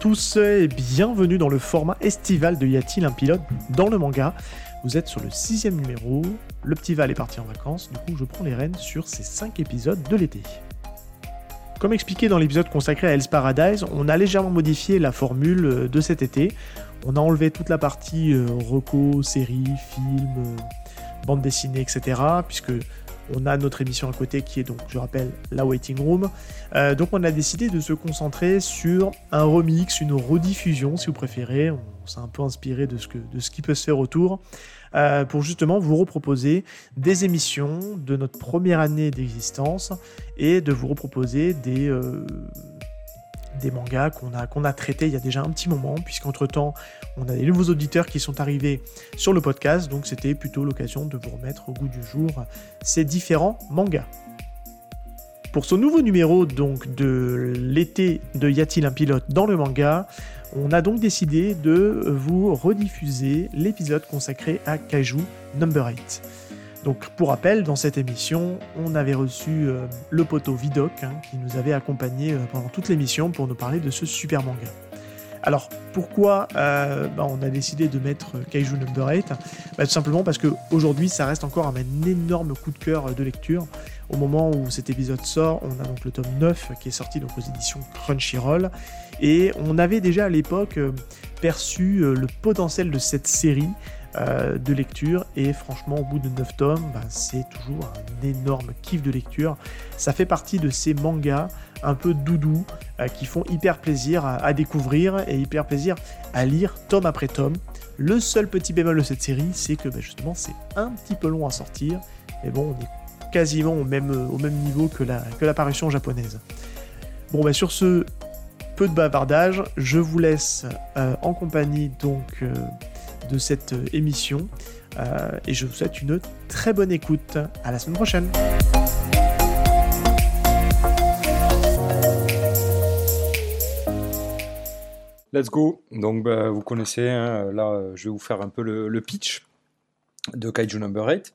Tous et bienvenue dans le format estival de Y a-t-il un pilote dans le manga Vous êtes sur le sixième numéro, le petit Val est parti en vacances, du coup je prends les rênes sur ces cinq épisodes de l'été. Comme expliqué dans l'épisode consacré à Hell's Paradise, on a légèrement modifié la formule de cet été. On a enlevé toute la partie euh, reco, série, film, euh, bande dessinée, etc. Puisque on a notre émission à côté qui est donc, je rappelle, la Waiting Room. Euh, donc on a décidé de se concentrer sur un remix, une rediffusion si vous préférez. On s'est un peu inspiré de ce, qui peut se faire autour. Euh, pour justement vous reproposer des émissions de notre première année d'existence et de vous reproposer des, euh, mangas qu'on a, qu'on a traités il y a déjà un petit moment, puisqu'entre temps, on a des nouveaux auditeurs qui sont arrivés sur le podcast, donc c'était plutôt l'occasion de vous remettre au goût du jour ces différents mangas. Pour ce nouveau numéro donc de l'été de Y a-t-il un pilote dans le manga, on a donc décidé de vous rediffuser l'épisode consacré à Kaiju Number 8. Donc pour rappel, dans cette émission, on avait reçu euh, le poteau Vidoc hein, qui nous avait accompagné euh, pendant toute l'émission pour nous parler de ce super manga. Alors pourquoi euh, bah, on a décidé de mettre Kaiju Number 8 bah, Tout simplement parce qu'aujourd'hui ça reste encore un énorme coup de cœur de lecture. Au moment où cet épisode sort, on a donc le tome 9 qui est sorti donc aux éditions Crunchyroll. Et on avait déjà à l'époque perçu le potentiel de cette série euh, de lecture et franchement au bout de 9 tomes bah, c'est toujours un énorme kiff de lecture ça fait partie de ces mangas un peu doudou euh, qui font hyper plaisir à, découvrir et hyper plaisir à lire tome après tome le seul petit bémol de cette série c'est que bah, justement c'est un petit peu long à sortir mais bon on est quasiment au même, même niveau que la, que l'apparition japonaise bon bah sur ce peu de bavardage je vous laisse euh, en compagnie donc de cette euh, émission. Euh, et je vous souhaite une très bonne écoute. À la semaine prochaine. Let's go. Donc, bah, vous connaissez, hein, là, je vais vous faire un peu le, pitch de Kaiju Number 8.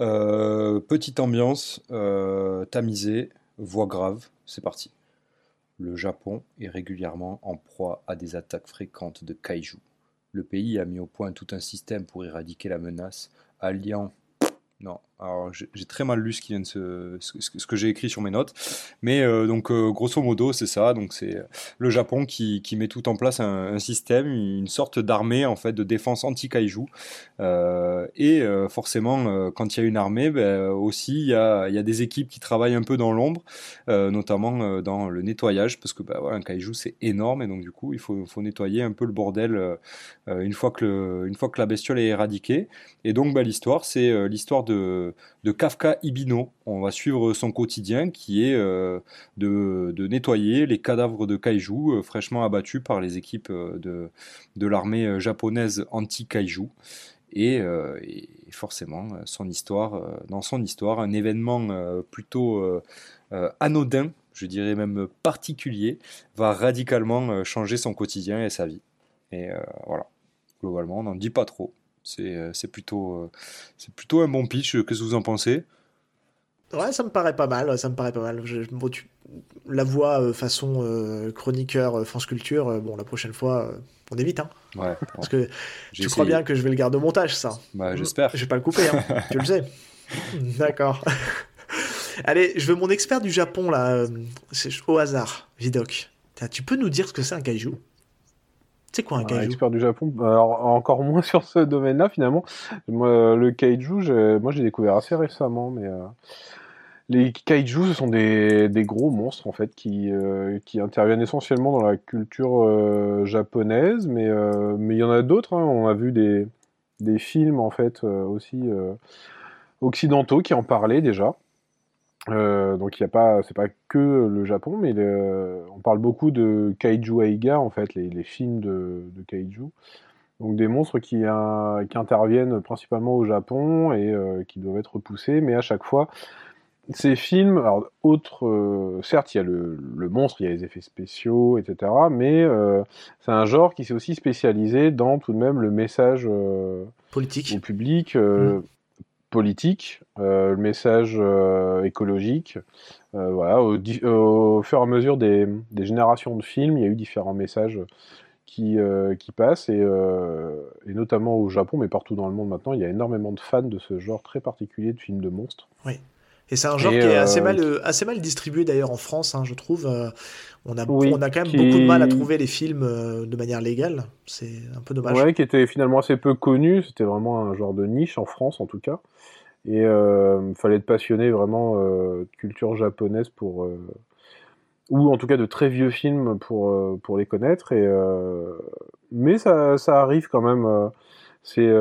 Euh, petite ambiance, tamisée, voix grave, c'est parti. Le Japon est régulièrement en proie à des attaques fréquentes de Kaiju. Le pays a mis au point tout un système pour éradiquer la menace, alliant non, alors j'ai très mal lu ce, que j'ai écrit sur mes notes, mais euh, donc euh, grosso modo c'est ça, donc c'est le Japon qui, met tout en place un, système, une sorte d'armée en fait de défense anti-kaiju, euh, et forcément quand il y a une armée, ben, aussi il y a, des équipes qui travaillent un peu dans l'ombre, notamment dans le nettoyage, parce que ben, voilà, un kaiju c'est énorme. Et donc du coup il faut, nettoyer un peu le bordel une, fois que le, une fois que la bestiole est éradiquée, et donc ben, l'histoire c'est l'histoire de, Kafka Ibino. On va suivre son quotidien qui est euh, de, nettoyer les cadavres de kaiju euh, fraîchement abattus par les équipes euh, de, l'armée japonaise anti-kaiju. Et, forcément, son histoire, dans son histoire, un événement plutôt anodin, je dirais même particulier, va radicalement changer son quotidien et sa vie. Et voilà, globalement, on n'en dit pas trop. Euh, c'est plutôt, euh, c'est plutôt un bon pitch. Qu'est-ce que vous en pensez? Ouais, ça me paraît pas mal. Ça me paraît pas mal. La voix euh, façon chroniqueur France Culture. bon, la prochaine fois, on évite, hein. Ouais. Parce que tu crois bien que je vais le garder au montage, ça. Bah, j'espère. Je vais pas le couper, hein. tu le sais. D'accord. Allez, je veux mon expert du Japon là. Au hasard, Vidoc. Tu peux nous dire ce que c'est un kaiju? C'est quoi un kaiju Expert du Japon, alors encore moins sur ce domaine-là finalement. Moi, le kaiju, moi j'ai découvert assez récemment, mais euh, les kaiju, ce sont des, des, gros monstres en fait qui, euh, qui interviennent essentiellement dans la culture euh, japonaise, mais mais il y en a d'autres. Hein. On a vu des, des films en fait aussi occidentaux qui en parlaient déjà. Euh, donc il y a pas, c'est pas que le Japon, mais on parle beaucoup de kaiju aiga en fait, les, films de, kaiju. Donc des monstres qui, qui, interviennent principalement au Japon et euh, qui doivent être repoussés, mais à chaque fois, ces films, alors autre, euh, certes il y a le, monstre, il y a les effets spéciaux, etc. Mais c'est un genre qui s'est aussi spécialisé dans tout de même le message politique au public. Mmh politique, le message écologique. voilà, au, fur et à mesure des, des, générations de films, il y a eu différents messages qui, qui passent, et, et, notamment au Japon, mais partout dans le monde maintenant, il y a énormément de fans de ce genre très particulier de films de monstres. Oui. Et c'est un genre qui est assez, mal, assez mal distribué d'ailleurs en France, hein, je trouve. On a, on a quand même beaucoup de mal à trouver les films euh, de manière légale. C'est un peu dommage. Ouais, qui était finalement assez peu connu. C'était vraiment un genre de niche en France, en tout cas. Et il euh, fallait être passionné vraiment euh, de culture japonaise pour. ou en tout cas de très vieux films pour, pour les connaître. Et, mais ça, ça, arrive quand même ces,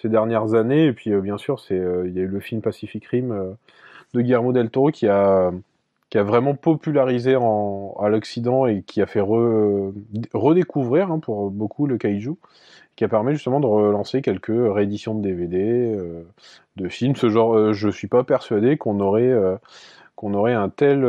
ces, dernières années. Et puis, bien sûr, il y a eu le film Pacific Rim de Guillermo del Toro qui a qui a vraiment popularisé en, à l'Occident et qui a fait redécouvrir hein, pour beaucoup le kaiju, qui a permis justement de relancer quelques rééditions de DVD, euh, de films. Ce genre, euh, je suis pas persuadé qu'on aurait, euh, un tel,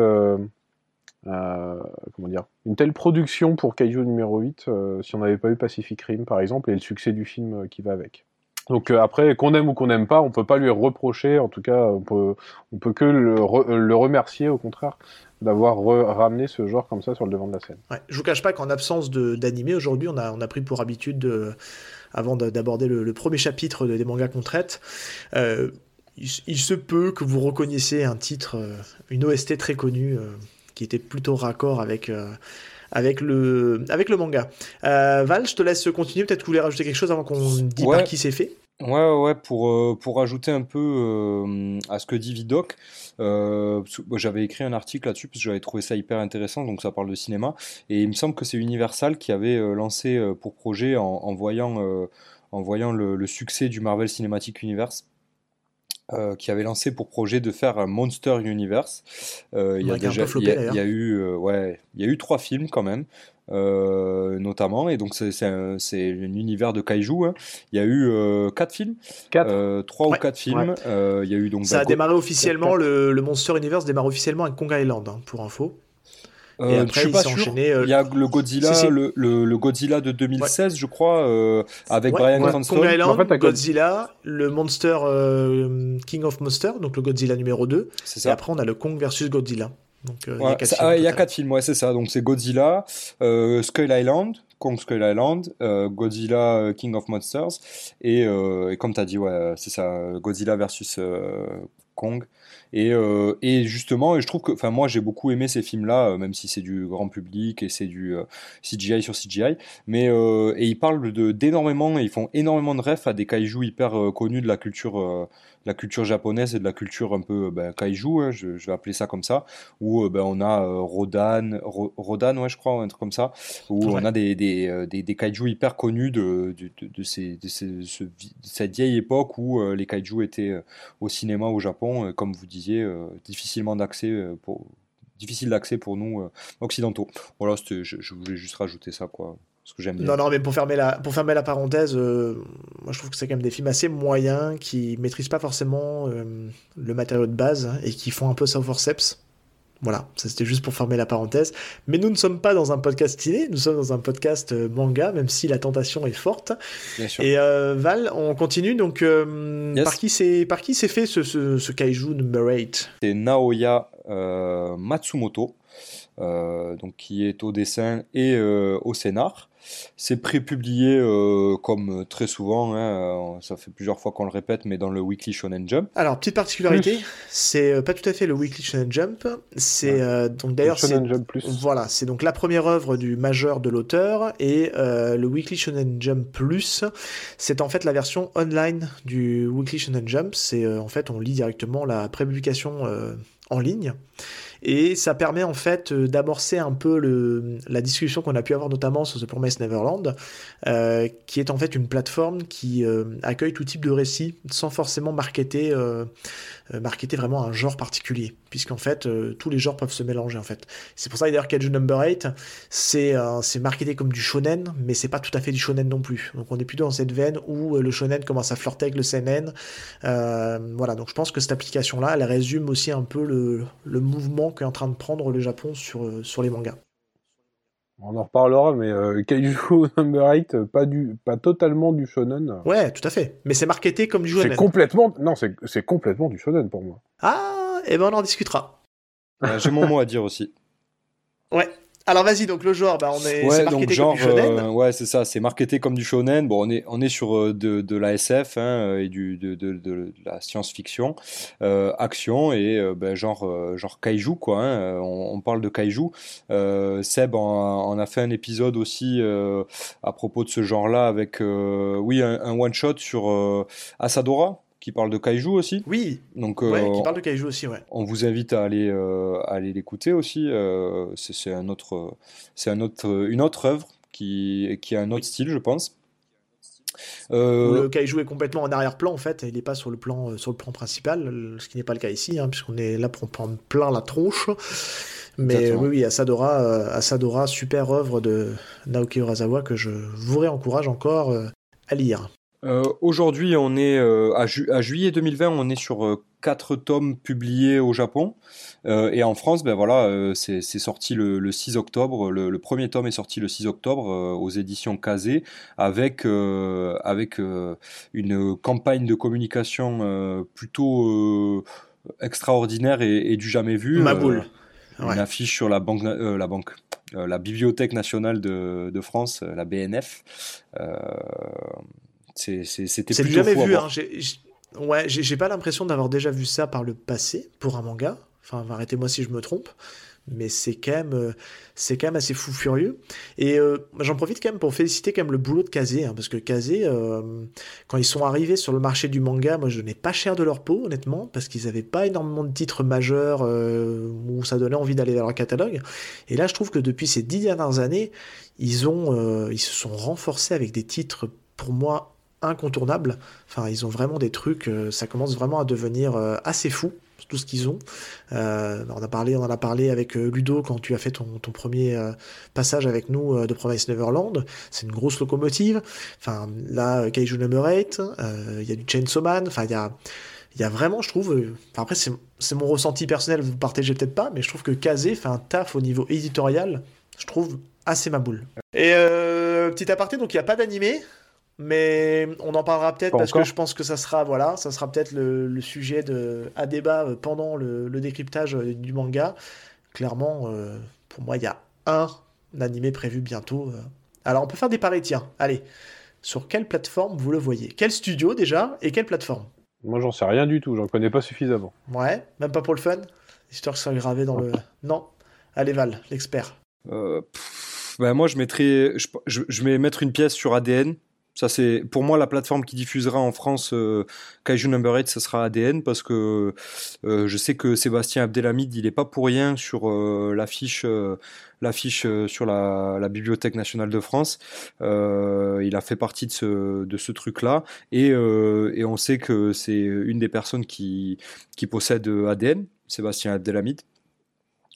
dire, une telle production pour kaiju numéro 8 si on n'avait pas eu Pacific Rim par exemple et le succès du film qui va avec. Donc euh, après, qu'on aime ou qu'on n'aime pas, on peut pas lui reprocher, en tout cas, on peut, on peut que le, le remercier au contraire d'avoir ramené ce genre comme ça sur le devant de la scène. Ouais, je vous cache pas qu'en absence d'animé aujourd'hui, on a, on a pris pour habitude, de, avant d'aborder le, premier chapitre des mangas qu'on traite, euh, il, se peut que vous reconnaissiez un titre, euh, une OST très connue, qui était plutôt raccord avec avec le, avec le manga. Euh, Val, je te laisse continuer. Peut-être que vous voulez rajouter quelque chose avant qu'on dise par qui c'est fait. Ouais, ouais, pour, euh, pour ajouter un peu euh, à ce que dit Vidoc, j'avais écrit un article là-dessus parce que j'avais trouvé ça hyper intéressant, donc ça parle de cinéma, et il me semble que c'est Universal qui avait lancé pour projet en, voyant, en voyant le, le, succès du Marvel Cinematic Universe euh, qui avait lancé pour projet de faire un Monster Universe. Euh, il y a déjà, il y, a eu, euh, ouais, il y a eu trois films quand même. notamment. Et donc c'est un, un, univers de kaiju hein. il y a eu quatre films. Trois ou quatre films. Il y a eu donc ça a démarré officiellement le, le, Monster Universe démarre officiellement à Kong Island hein, pour info et euh, après, je suis pas sûr. Euh, il y a le Godzilla, Le, le, Godzilla de 2016, je crois, euh, avec Brian Cranston. en fait, Godzilla, le Monster King of Monster, donc le Godzilla numéro 2. Ça. Et après, on a le Kong versus Godzilla. Donc, il y a quatre films. Il y a quatre films, ouais, c'est ça. Donc c'est Godzilla, Skull Island, Kong Skull Island, Godzilla King of Monsters, et, et comme tu as dit, ouais, c'est ça, Godzilla versus Kong. Et, euh, et, justement, je trouve que, enfin, moi, j'ai beaucoup aimé ces films-là, euh, même si c'est du grand public et c'est du euh, CGI sur CGI. Mais et ils parlent d'énormément, ils font énormément de refs à des kaiju hyper connus de la culture la culture japonaise et de la culture un peu ben, kaiju, hein, je, vais appeler ça comme ça, où ben, on a Rodan, Rodan, ouais, je crois, un truc comme ça, où on a des, des, des, des, kaiju hyper connus de, de, de, ces, cette vieille époque où les kaiju étaient au cinéma au Japon, comme vous disiez, euh, difficilement d'accès euh, pour difficile d'accès pour nous euh, occidentaux. Voilà, je, je, voulais juste rajouter ça, quoi. Ce que j'aime Non, non, mais pour fermer la, pour fermer la parenthèse, moi je trouve que c'est quand même des films assez moyens qui maîtrisent pas forcément le matériau de base et qui font un peu ça au forceps. Voilà, ça c'était juste pour fermer la parenthèse. Mais nous ne sommes pas dans un podcast ciné, nous sommes dans un podcast euh, manga, même si la tentation est forte. Bien sûr. Et euh, Val, on continue. Donc, euh, par qui c'est par qui s'est fait ce, ce, kaiju number 8 C'est Naoya Matsumoto, donc qui est au dessin et au scénar. C'est prépublié euh, comme très souvent, hein, euh, ça fait plusieurs fois qu'on le répète, mais dans le Weekly Shonen Jump. Alors, petite particularité, c'est euh, pas tout à fait le Weekly Shonen Jump, c'est donc d'ailleurs. Voilà, c'est donc la première œuvre du majeur de l'auteur et le Weekly Shonen Jump Plus, c'est en fait la version online du Weekly Shonen Jump. C'est en fait on lit directement la prépublication en ligne. Et ça permet en fait euh, d'amorcer un peu le, la discussion qu'on a pu avoir notamment sur The Promised Neverland, euh, qui est en fait une plateforme qui euh, accueille tout type de récits sans forcément marketer, marketer vraiment un genre particulier, puisqu'en fait tous les genres peuvent se mélanger en fait. C'est pour ça d'ailleurs qu'Edge Number 8, c'est c'est marketé comme du shonen, mais c'est pas tout à fait du shonen non plus. Donc on est plutôt dans cette veine où le shonen commence à flirter avec le seinen. voilà, donc je pense que cette application-là, elle résume aussi un peu le, le mouvement qu'est en train de prendre le Japon sur, sur les mangas. On en reparlera, mais euh, Kaiju Number 8, euh, pas, du, pas totalement du shonen. Ouais, tout à fait. Mais c'est marketé comme du shonen. C'est complètement, non, c'est complètement du shonen pour moi. Ah, et eh ben on en discutera. J'ai mon mot à dire aussi. Ouais, alors vas-y, donc le genre, bah, on est, ouais, donc genre, comme du shonen. Euh, ouais, c'est ça, c'est marketé comme du shonen. Bon, on est, on est sur euh, de, de la SF hein, et du, de, de, de la science-fiction, euh, action et euh, ben, genre, genre kaiju quoi. Hein, on, on, parle de kaiju. Seb en, a fait un épisode aussi à propos de ce genre-là avec, oui, un, un one shot sur Asadora qui parle de kaiju aussi. Oui. Donc, ouais, qui parle de kaiju aussi, ouais. On vous invite à aller, euh, aller l'écouter aussi. Euh, c'est un autre, c'est un autre, une autre œuvre qui, qui a un autre style, je pense. Euh... Le kaiju est complètement en arrière-plan en fait, il n'est pas sur le plan sur le plan principal, ce qui n'est pas le cas ici, hein, puisqu'on est là pour prendre plein la tronche. Mais oui, oui, Asadora, Asadora, super œuvre de Naoki Urasawa que je vous réencourage encore à lire. Euh, aujourd'hui, on est euh, à, juillet 2020, on est sur euh, quatre tomes publiés au Japon et en France, ben voilà, c'est sorti le, 6 octobre. Le, premier tome est sorti le 6 octobre aux éditions Kazé avec avec une campagne de communication plutôt extraordinaire et, du jamais vu. Ma boule. Une affiche sur la banque, la banque, la Bibliothèque nationale de, de France, la BNF. C'était plutôt jamais vu. Hein. Ouais, j'ai pas l'impression d'avoir déjà vu ça par le passé pour un manga. Enfin, arrêtez-moi si je me trompe. Mais c'est quand même, euh, c'est quand même assez fou furieux. Et euh, j'en profite quand même pour féliciter quand même le boulot de Kazé, hein, parce que Kazé, euh, quand ils sont arrivés sur le marché du manga, moi je donnais pas cher de leur peau, honnêtement, parce qu'ils avaient pas énormément de titres majeurs où ça donnait envie d'aller vers leur catalogue. Et là, je trouve que depuis ces dix dernières années, ils ont, ils se sont renforcés avec des titres pour moi incontournable. Enfin, ils ont vraiment des trucs, euh, ça commence vraiment à devenir euh, assez fou, tout ce qu'ils ont. Euh, on, a parlé, on en a parlé avec Ludo quand tu as fait ton, premier passage avec nous de Promise Neverland. C'est une grosse locomotive. Enfin, là, Kaiju Number 8, il y a du Chainsaw Man, enfin, il y a y a vraiment, je trouve, après c'est mon ressenti personnel, vous partagez peut-être pas, mais je trouve que Kazé fait un taf au niveau éditorial, je trouve assez ma boule. Et petit aparté, donc il n'y a pas d'animé, mais on en parlera peut-être parce que je pense que ça sera voilà, ça sera peut-être le, sujet de, à débat euh, pendant le, décryptage euh, du manga. Clairement, euh, pour moi, il y a un animé prévu bientôt. Alors, on peut faire des paris, tiens. Allez, sur quelle plateforme vous le voyez? Quel studio déjà et quelle plateforme? Moi, j'en sais rien du tout. J'en connais pas suffisamment. Ouais, même pas pour le fun? Histoire que ça soit gravé dans le. Non Allez, Val, l'expert. Ben moi, je mettrais. Je, je vais mettre une pièce sur ADN ça c'est pour moi la plateforme qui diffusera en France euh, Kaiju Number 8, ce sera ADN parce que euh, je sais que Sébastien Abdelhamid, il est pas pour rien sur euh, l'affiche l'affiche sur la, la, Bibliothèque nationale de France. il a fait partie de ce de ce truc là et et on sait que c'est une des personnes qui qui possède ADN, Sébastien Abdelhamid.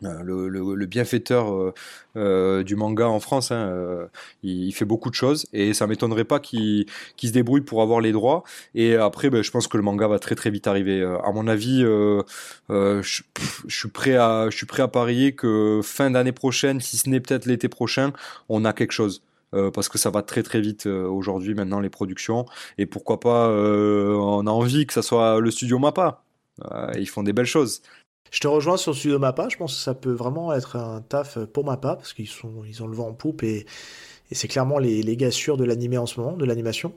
Euh, le, bienfaiteur euh, euh, du manga en France, hein, il, fait beaucoup de choses et ça m'étonnerait pas qu'il se débrouille pour avoir les droits. Et après, ben, je pense que le manga va très très vite arriver. À mon avis, je, suis prêt à je suis prêt à parier que fin d'année prochaine, si ce n'est peut-être l'été prochain, on a quelque chose. parce que ça va très très vite aujourd'hui maintenant les productions et pourquoi pas on a envie que ça soit le studio Mappa ils font des belles choses je te rejoins sur Studio Mappa, je pense que ça peut vraiment être un taf pour Mappa, parce qu'ils sont, ils ont le vent en poupe et, c'est clairement les, les gars sûrs de l'animé en ce moment, de l'animation.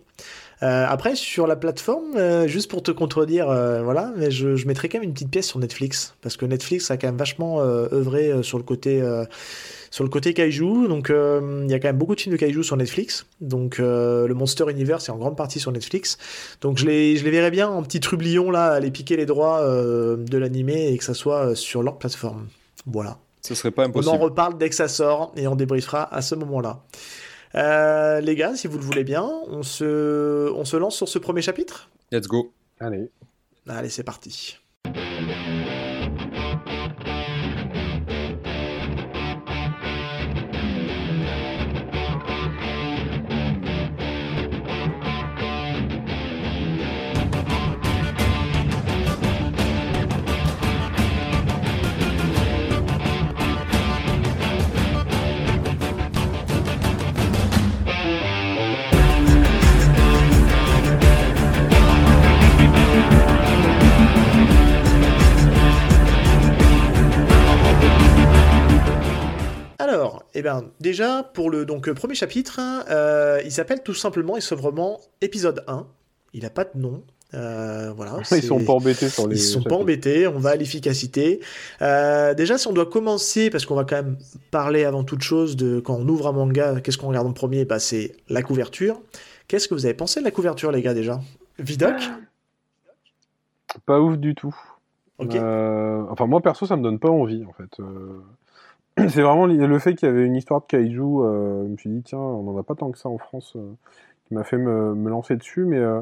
Euh, après, sur la plateforme, euh, juste pour te contredire, euh, voilà, mais je, je mettrais quand même une petite pièce sur Netflix, parce que Netflix a quand même vachement œuvré sur le côté sur le côté kaiju. Donc euh, il y a quand même beaucoup de films de kaiju sur Netflix. Donc euh, le Monster Universe est en grande partie sur Netflix. Donc je les, je les verrais bien en petit trublion là, aller piquer les droits euh, de l'animé et que ça soit sur leur plateforme. Voilà. Ce serait pas impossible. On en reparle dès que ça sort et on débriefera à ce moment-là. Les gars, si vous le voulez bien, on se, on se lance sur ce premier chapitre? Let's go. Allez. Allez, c'est parti. Eh bien, déjà, pour le donc, premier chapitre, euh, il s'appelle tout simplement et sobrement épisode 1. Il n'a pas de nom. Euh, voilà, ils sont pas embêtés sur les. Ils sont pas embêtés. On va à l'efficacité. Euh, déjà, si on doit commencer, parce qu'on va quand même parler avant toute chose de quand on ouvre un manga, qu'est-ce qu'on regarde en premier bah, c'est la couverture. Qu'est-ce que vous avez pensé de la couverture, les gars, déjà? Vidoc Pas ouf du tout. Ok. Euh, enfin, moi perso, ça me donne pas envie en fait. C'est vraiment le fait qu'il y avait une histoire de kaiju. euh, je me suis dit, tiens, on en a pas tant que ça en France, euh, qui m'a fait me, me lancer dessus. Mais euh,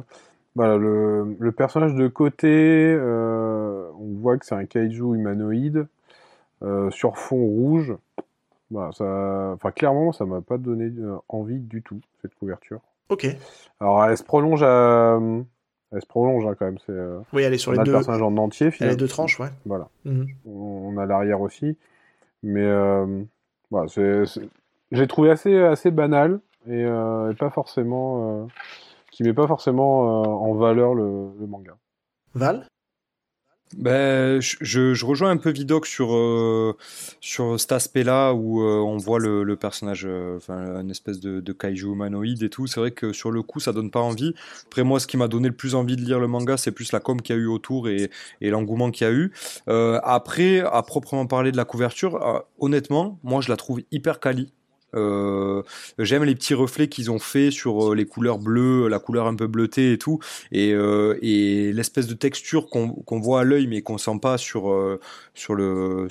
voilà, le, le personnage de côté, on voit que c'est un kaiju humanoïde sur fond rouge. Voilà, ça, enfin, clairement, ça m'a pas donné envie du tout cette couverture. Ok. Alors, elle se prolonge à. Elle se prolonge hein, quand même. C'est, Oui, elle est sur on les a deux, le personnage en entier, elle a les finalement. deux tranches, ouais. Voilà. Mhm. On a l'arrière aussi. Mais euh, voilà, c'est- j'ai trouvé assez, assez banal et, euh, pas forcément. euh, qui met pas forcément euh, en valeur le, le manga. Val? Ben, je, rejoins un peu Vidoc sur, euh, sur cet aspect-là où euh, on voit le, personnage, euh, une espèce de, kaiju humanoïde et tout. C'est vrai que sur le coup, ça donne pas envie. Après, moi, ce qui m'a donné le plus envie de lire le manga, c'est plus la com qu'il y a eu autour et, et l'engouement qu'il y a eu. Après, à proprement parler de la couverture, honnêtement, moi, je la trouve hyper quali. Euh, j'aime les petits reflets qu'ils ont fait sur euh, les couleurs bleues, la couleur un peu bleutée et tout, et, euh, l'espèce de texture qu'on voit à l'œil mais qu'on sent pas sur le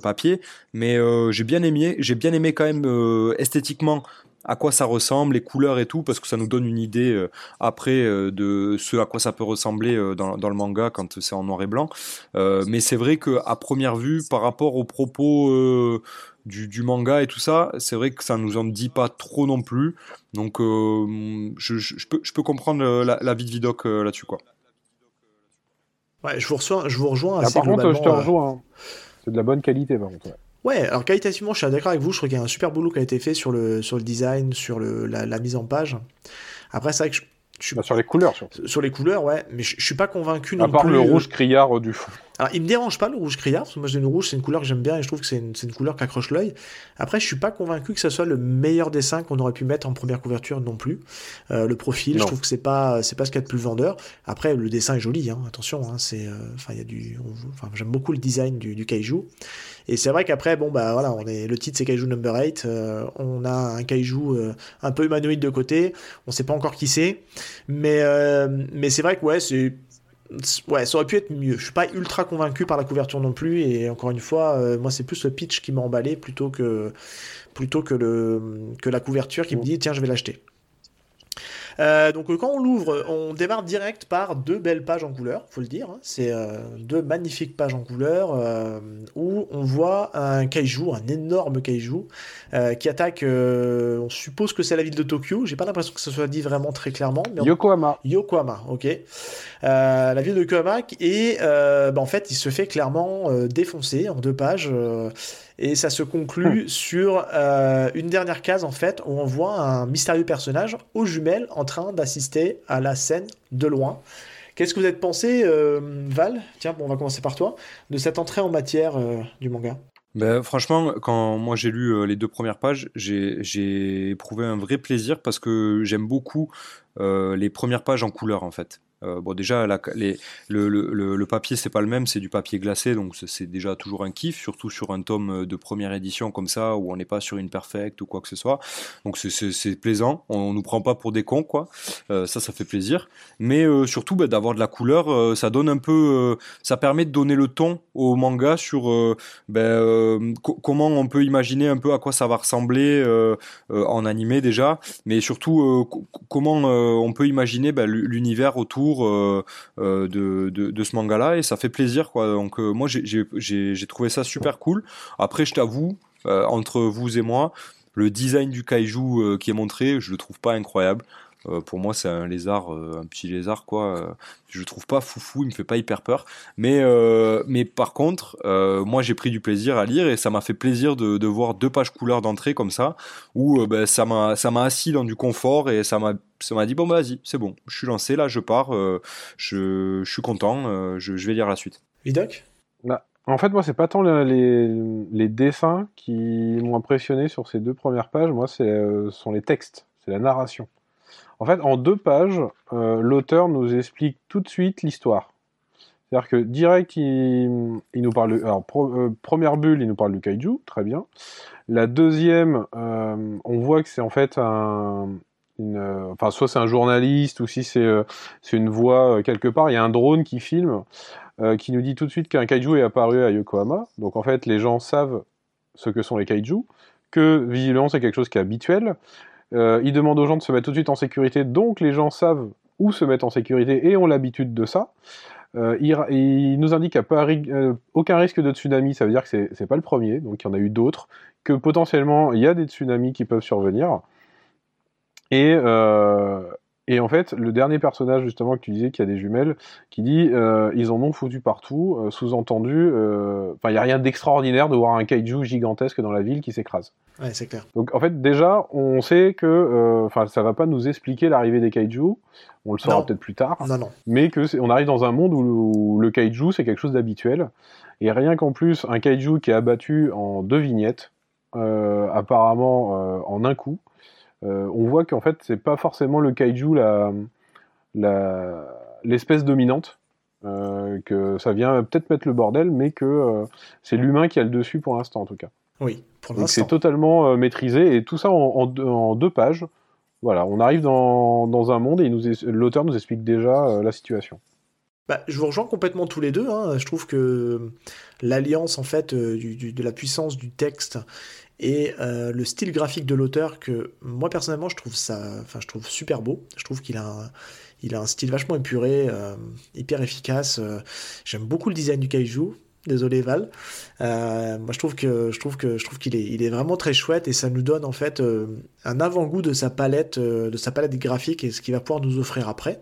papier. Mais j'ai bien aimé, j'ai bien aimé quand même esthétiquement à quoi ça ressemble, les couleurs et tout, parce que ça nous donne une idée après de ce à quoi ça peut ressembler dans, le manga quand c'est en noir et blanc. Mais c'est vrai que à première vue, par rapport aux propos du, du manga et tout ça, c'est vrai que ça nous en dit pas trop non plus. Donc euh, je, je, je peux, je peux comprendre euh, la, la vie de Vidoc euh, là-dessus quoi. Ouais, je vous, reçois, je vous rejoins Ah, assez par contre, je te rejoins. hein. C'est de la bonne qualité, par contre. ouais. Ouais, alors qualitativement, je suis d'accord avec vous. Je trouve qu'il y a un super boulot qui a été fait sur le, sur le design, sur le, la, la mise en page. Après, c'est vrai que je, Bah, sur les couleurs, surtout. sur les couleurs, ouais, mais je, je suis pas convaincu non À part plus. le euh, rouge criard du fond. Alors, il me dérange pas le rouge criard, parce que moi, j'ai une rouge, c'est une couleur que j'aime bien et je trouve que c'est une, couleur qui accroche l'œil. Après, je suis pas convaincu que ce soit le meilleur dessin qu'on aurait pu mettre en première couverture non plus. Euh, le profil, je trouve que c'est pas, c'est pas ce qu'il y a de plus vendeur. Après, le dessin est joli, hein, attention, hein, c'est, euh, enfin, il y a du, enfin, j'aime beaucoup le design du, du kaiju. Et c'est vrai qu'après, bon, bah voilà, on est, le titre c'est Kaiju Number 8, euh, on a un kaiju euh, un peu humanoïde de côté, on sait pas encore qui c'est, mais, euh, mais c'est vrai que ouais, c'est, Ouais, ça aurait pu être mieux. Je suis pas ultra convaincu par la couverture non plus, et encore une fois, euh, moi c'est plus le pitch qui m'a emballé plutôt que plutôt que le que la couverture qui me dit tiens je vais l'acheter. Euh, donc quand on l'ouvre, on démarre direct par deux belles pages en couleur, faut le dire. hein. C'est euh, deux magnifiques pages en couleur euh, où on voit un kaiju, un énorme kaiju euh, qui attaque. euh, on suppose que c'est la ville de Tokyo. J'ai pas l'impression que ce soit dit vraiment très clairement, mais on- Yokohama. Yokohama, ok. Euh, la ville de Yokohama, et euh, bah, en fait, il se fait clairement euh, défoncer en deux pages, et ça se conclut sur euh, une dernière case, en fait, où on voit un mystérieux personnage aux jumelles en train d'assister à la scène de loin. Qu'est-ce que vous avez pensé, Val? Tiens, bon, on va commencer par toi, de cette entrée en matière du manga. Ben, franchement, quand moi j'ai lu euh, les deux premières pages, j'ai j'ai éprouvé un vrai plaisir parce que j'aime beaucoup euh, les premières pages en couleur en fait. Euh, bon déjà le, le, le, papier c'est pas le même, c'est du papier glacé donc c'est- déjà toujours un kiff, surtout sur un tome euh, de première édition comme ça où on n'est pas sur une perfect ou quoi que ce soit. Donc c'est- plaisant, on, on nous prend pas pour des cons quoi. Euh, ça ça fait plaisir. Mais surtout ben, d'avoir de la couleur, ça donne un peu, ça permet de donner le ton au manga sur co- comment on peut imaginer un peu à quoi ça va ressembler en animé déjà, mais surtout co- comment on peut imaginer l'u- l'univers autour euh, euh, de, ce manga-là, et ça fait plaisir. Quoi. Donc euh, moi j'ai- trouvé ça super cool. Après je t'avoue, euh, entre vous et moi, le design du kaiju qui est montré, je le trouve pas incroyable. Euh, pour moi, c'est un lézard, euh, un petit lézard, quoi. Euh, je le trouve pas foufou, il me fait pas hyper peur. Mais, euh, mais par contre, euh, moi j'ai pris du plaisir à lire et ça m'a fait plaisir de, de voir deux pages couleurs d'entrée comme ça, où euh, ben, ça m'a ça m'a assis dans du confort et ça m'a ça m'a dit bon bah, vas-y, c'est bon, je suis lancé là, je pars, euh, je, je suis content, euh, je, je vais lire la suite. Vidoc En fait, moi, c'est pas tant les, les, dessins qui m'ont impressionné sur ces deux premières pages. Moi, c'est euh, sont les textes, c'est la narration. En fait, en deux pages, euh, l'auteur nous explique tout de suite l'histoire. C'est-à-dire que direct, il, nous parle. alors, euh, première bulle, il nous parle du kaiju, très bien. La deuxième, on voit que c'est en fait un, une, enfin, soit c'est un journaliste ou si c'est une voix quelque part. Il y a un drone qui filme. Euh, qui nous dit tout de suite qu'un kaiju est apparu à Yokohama. Donc en fait, les gens savent ce que sont les kaiju, que visiblement c'est quelque chose qui est habituel. Euh, il demande aux gens de se mettre tout de suite en sécurité, donc les gens savent où se mettre en sécurité et ont l'habitude de ça. Euh, il, nous indique qu'il n'y a aucun risque de tsunami, ça veut dire que c'est pas le premier, donc il y en a eu d'autres, que potentiellement il y a des tsunamis qui peuvent survenir. Et, et en fait, le dernier personnage, justement, que tu disais, qui a des jumelles, qui dit euh, ils en ont foutu partout, euh, sous-entendu, euh, il n'y a rien d'extraordinaire de voir un kaiju gigantesque dans la ville qui s'écrase. Ouais, c'est clair. Donc, en fait, déjà, on sait que, enfin, ça va pas nous expliquer l'arrivée des kaiju, on le saura peut-être plus tard, non, non. mais que on arrive dans un monde où le, kaiju, c'est quelque chose d'habituel. Et rien qu'en plus, un kaiju qui est abattu en deux vignettes, apparemment en un coup, on voit qu'en fait, c'est pas forcément le kaiju l'espèce dominante, euh, que ça vient peut-être mettre le bordel, mais que euh, c'est l'humain qui a le dessus pour l'instant en tout cas. Oui, pour l'instant. c'est totalement maîtrisé et tout ça en, deux pages. Voilà, on arrive dans, un monde et l'auteur nous explique déjà la situation. Bah, je vous rejoins complètement tous les deux. Hein. Je trouve que l'alliance en fait de la puissance du texte et euh, le style graphique de l'auteur que moi personnellement je trouve ça enfin je trouve super beau. Je trouve qu'il a un, il a un style vachement épuré euh, hyper efficace. Euh, j'aime beaucoup le design du kaiju. Désolé Val. Moi je trouve que je trouve que je trouve qu'il est il est vraiment très chouette et ça nous donne en fait un avant-goût de sa palette de sa palette graphique et ce qu'il va pouvoir nous offrir après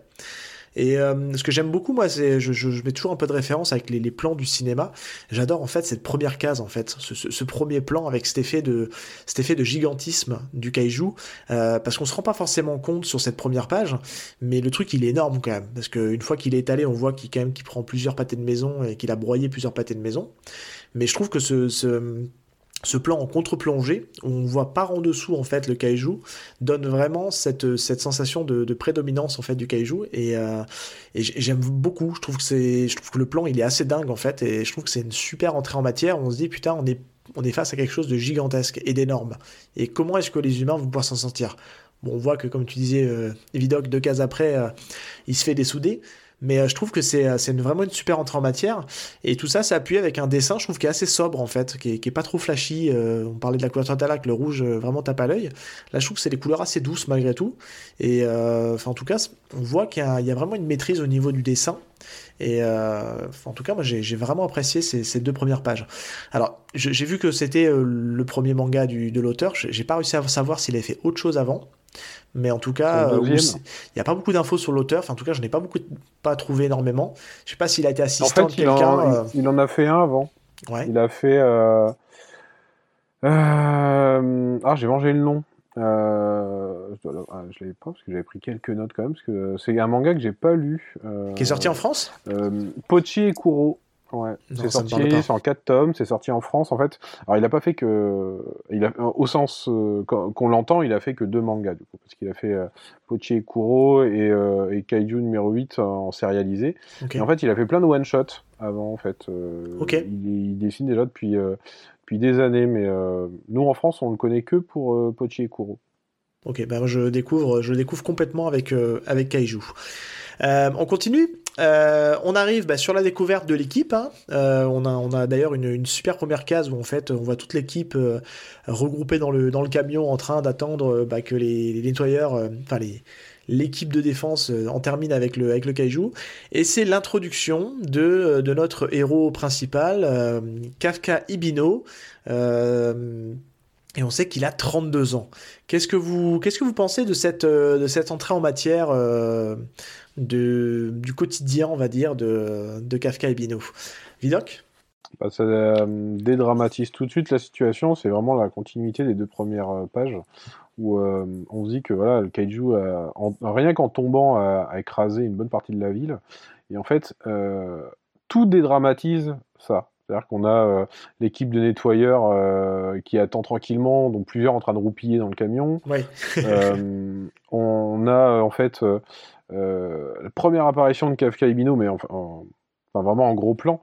et euh, ce que j'aime beaucoup, moi, c'est je, je, mets toujours un peu de référence avec les, plans du cinéma. J'adore en fait cette première case, en fait, ce, premier plan avec cet effet de cet effet de gigantisme du kaiju, euh, parce qu'on se rend pas forcément compte sur cette première page, mais le truc il est énorme quand même, parce qu'une fois qu'il est étalé, on voit qu'il quand même qu'il prend plusieurs pâtés de maison et qu'il a broyé plusieurs pâtés de maison. Mais je trouve que ce ce plan en contre-plongée, où on voit par en dessous en fait le kaiju, donne vraiment cette, cette sensation de, prédominance en fait du kaiju et, euh, et j'aime beaucoup. Je trouve que c'est, je trouve que le plan il est assez dingue en fait et je trouve que c'est une super entrée en matière. On se dit putain on est on est face à quelque chose de gigantesque et d'énorme. Et comment est-ce que les humains vont pouvoir s'en sortir? Bon, on voit que comme tu disais, euh, Vidoc deux cases après, euh, il se fait dessouder. Mais euh, je trouve que c'est euh, vraiment une super entrée en matière. Et tout ça, c'est appuyé avec un dessin, je trouve, qui est assez sobre, en fait, qui est, pas trop flashy. Euh, on parlait de la couleur totale, le rouge vraiment tape à l'œil. Là, je trouve que c'est des couleurs assez douces, malgré tout. Et en tout cas, on voit qu'il y, a vraiment une maîtrise au niveau du dessin. Et en tout cas, moi, j'ai vraiment apprécié ces, deux premières pages. Alors, j'ai vu que c'était le premier manga de l'auteur. J'ai pas réussi à savoir s'il avait fait autre chose avant. Mais en tout cas, euh, il n'y a pas beaucoup d'infos sur l'auteur. Enfin, en tout cas, je n'ai pas beaucoup, pas trouvé énormément. Je sais pas s'il a été assistant en de quelqu'un. Euh. Il, en a fait un avant. Ouais. Il a fait. Euh... Euh... Ah, j'ai mangé le nom. Je, ne ah, l'avais pas parce que j'avais pris quelques notes quand même parce que c'est un manga que j'ai pas lu. Qui est sorti en France? Pochi et Kuro. Ouais, c'est sorti, c'est en 4 tomes, c'est sorti en France en fait. Alors il a pas fait que, il a, au sens euh, qu'on l'entend, il a fait que deux mangas du coup, parce qu'il a fait euh, Pochi et Kuro et, euh, et, Kaiju numéro 8 en sérialisé. Et en fait il a fait plein de one shot avant en fait. Euh, il, dessine déjà depuis, depuis des années, mais nous en France on le connaît que pour Pochi et Kuro. Ok, ben je découvre, je découvre complètement avec, avec Kaiju. on continue? Euh, on arrive bah, sur la découverte de l'équipe. Hein. Euh, on a, d'ailleurs une, super première case où en fait on voit toute l'équipe euh, regroupée dans le, camion en train d'attendre bah, que les, nettoyeurs, enfin l'équipe de défense en termine avec le, kaiju. Et c'est l'introduction de notre héros principal, Kafka Ibino. Et on sait qu'il a 32 ans. Qu'est-ce que vous, qu'est-ce que vous pensez de cette, de cette entrée en matière de, du quotidien, on va dire, de, Kafka et Bino? Vidoc bah, Ça euh, dédramatise tout de suite la situation. C'est vraiment la continuité des deux premières euh, pages où euh, on se dit que voilà, le kaiju, rien qu'en tombant, a, écrasé une bonne partie de la ville. Et en fait, tout dédramatise ça. C'est-à-dire qu'on a l'équipe de nettoyeurs qui attend tranquillement, dont plusieurs en train de roupiller dans le camion. on a en fait la première apparition de Kafka Ibino, mais enfin, enfin, vraiment en gros plan,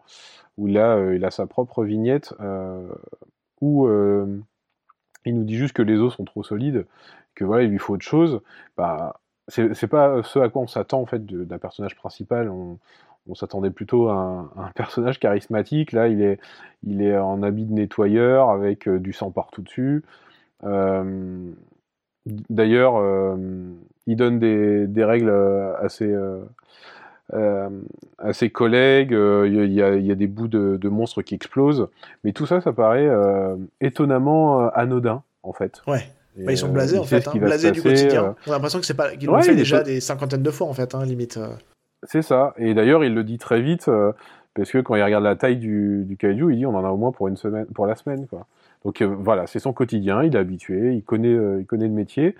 où là il a sa propre vignette où il nous dit juste que les os sont trop solides, que voilà, il lui faut autre chose. Bah, c'est pas ce à quoi on s'attend en fait d'un personnage principal. On, s'attendait plutôt à un, personnage charismatique. Là, il est, il est en habit de nettoyeur avec euh, du sang partout dessus. Euh, d'ailleurs, euh, il donne des, des règles à ses, à ses collègues. Il y, a, y, a, des bouts de, de, monstres qui explosent. Mais tout ça, ça paraît étonnamment anodin, en fait. Ouais. Bah, ils sont blasés en fait, hein, blasés du quotidien. On a l'impression que c'est pas qu'ils l'ont fait déjà des cinquantaines de fois en fait, hein, limite. Euh. C'est ça. Et d'ailleurs, il le dit très vite euh, parce que quand il regarde la taille du, du il dit on en a au moins pour une semaine, pour la semaine. Donc voilà, c'est son quotidien, il est habitué, il connaît, il connaît le métier.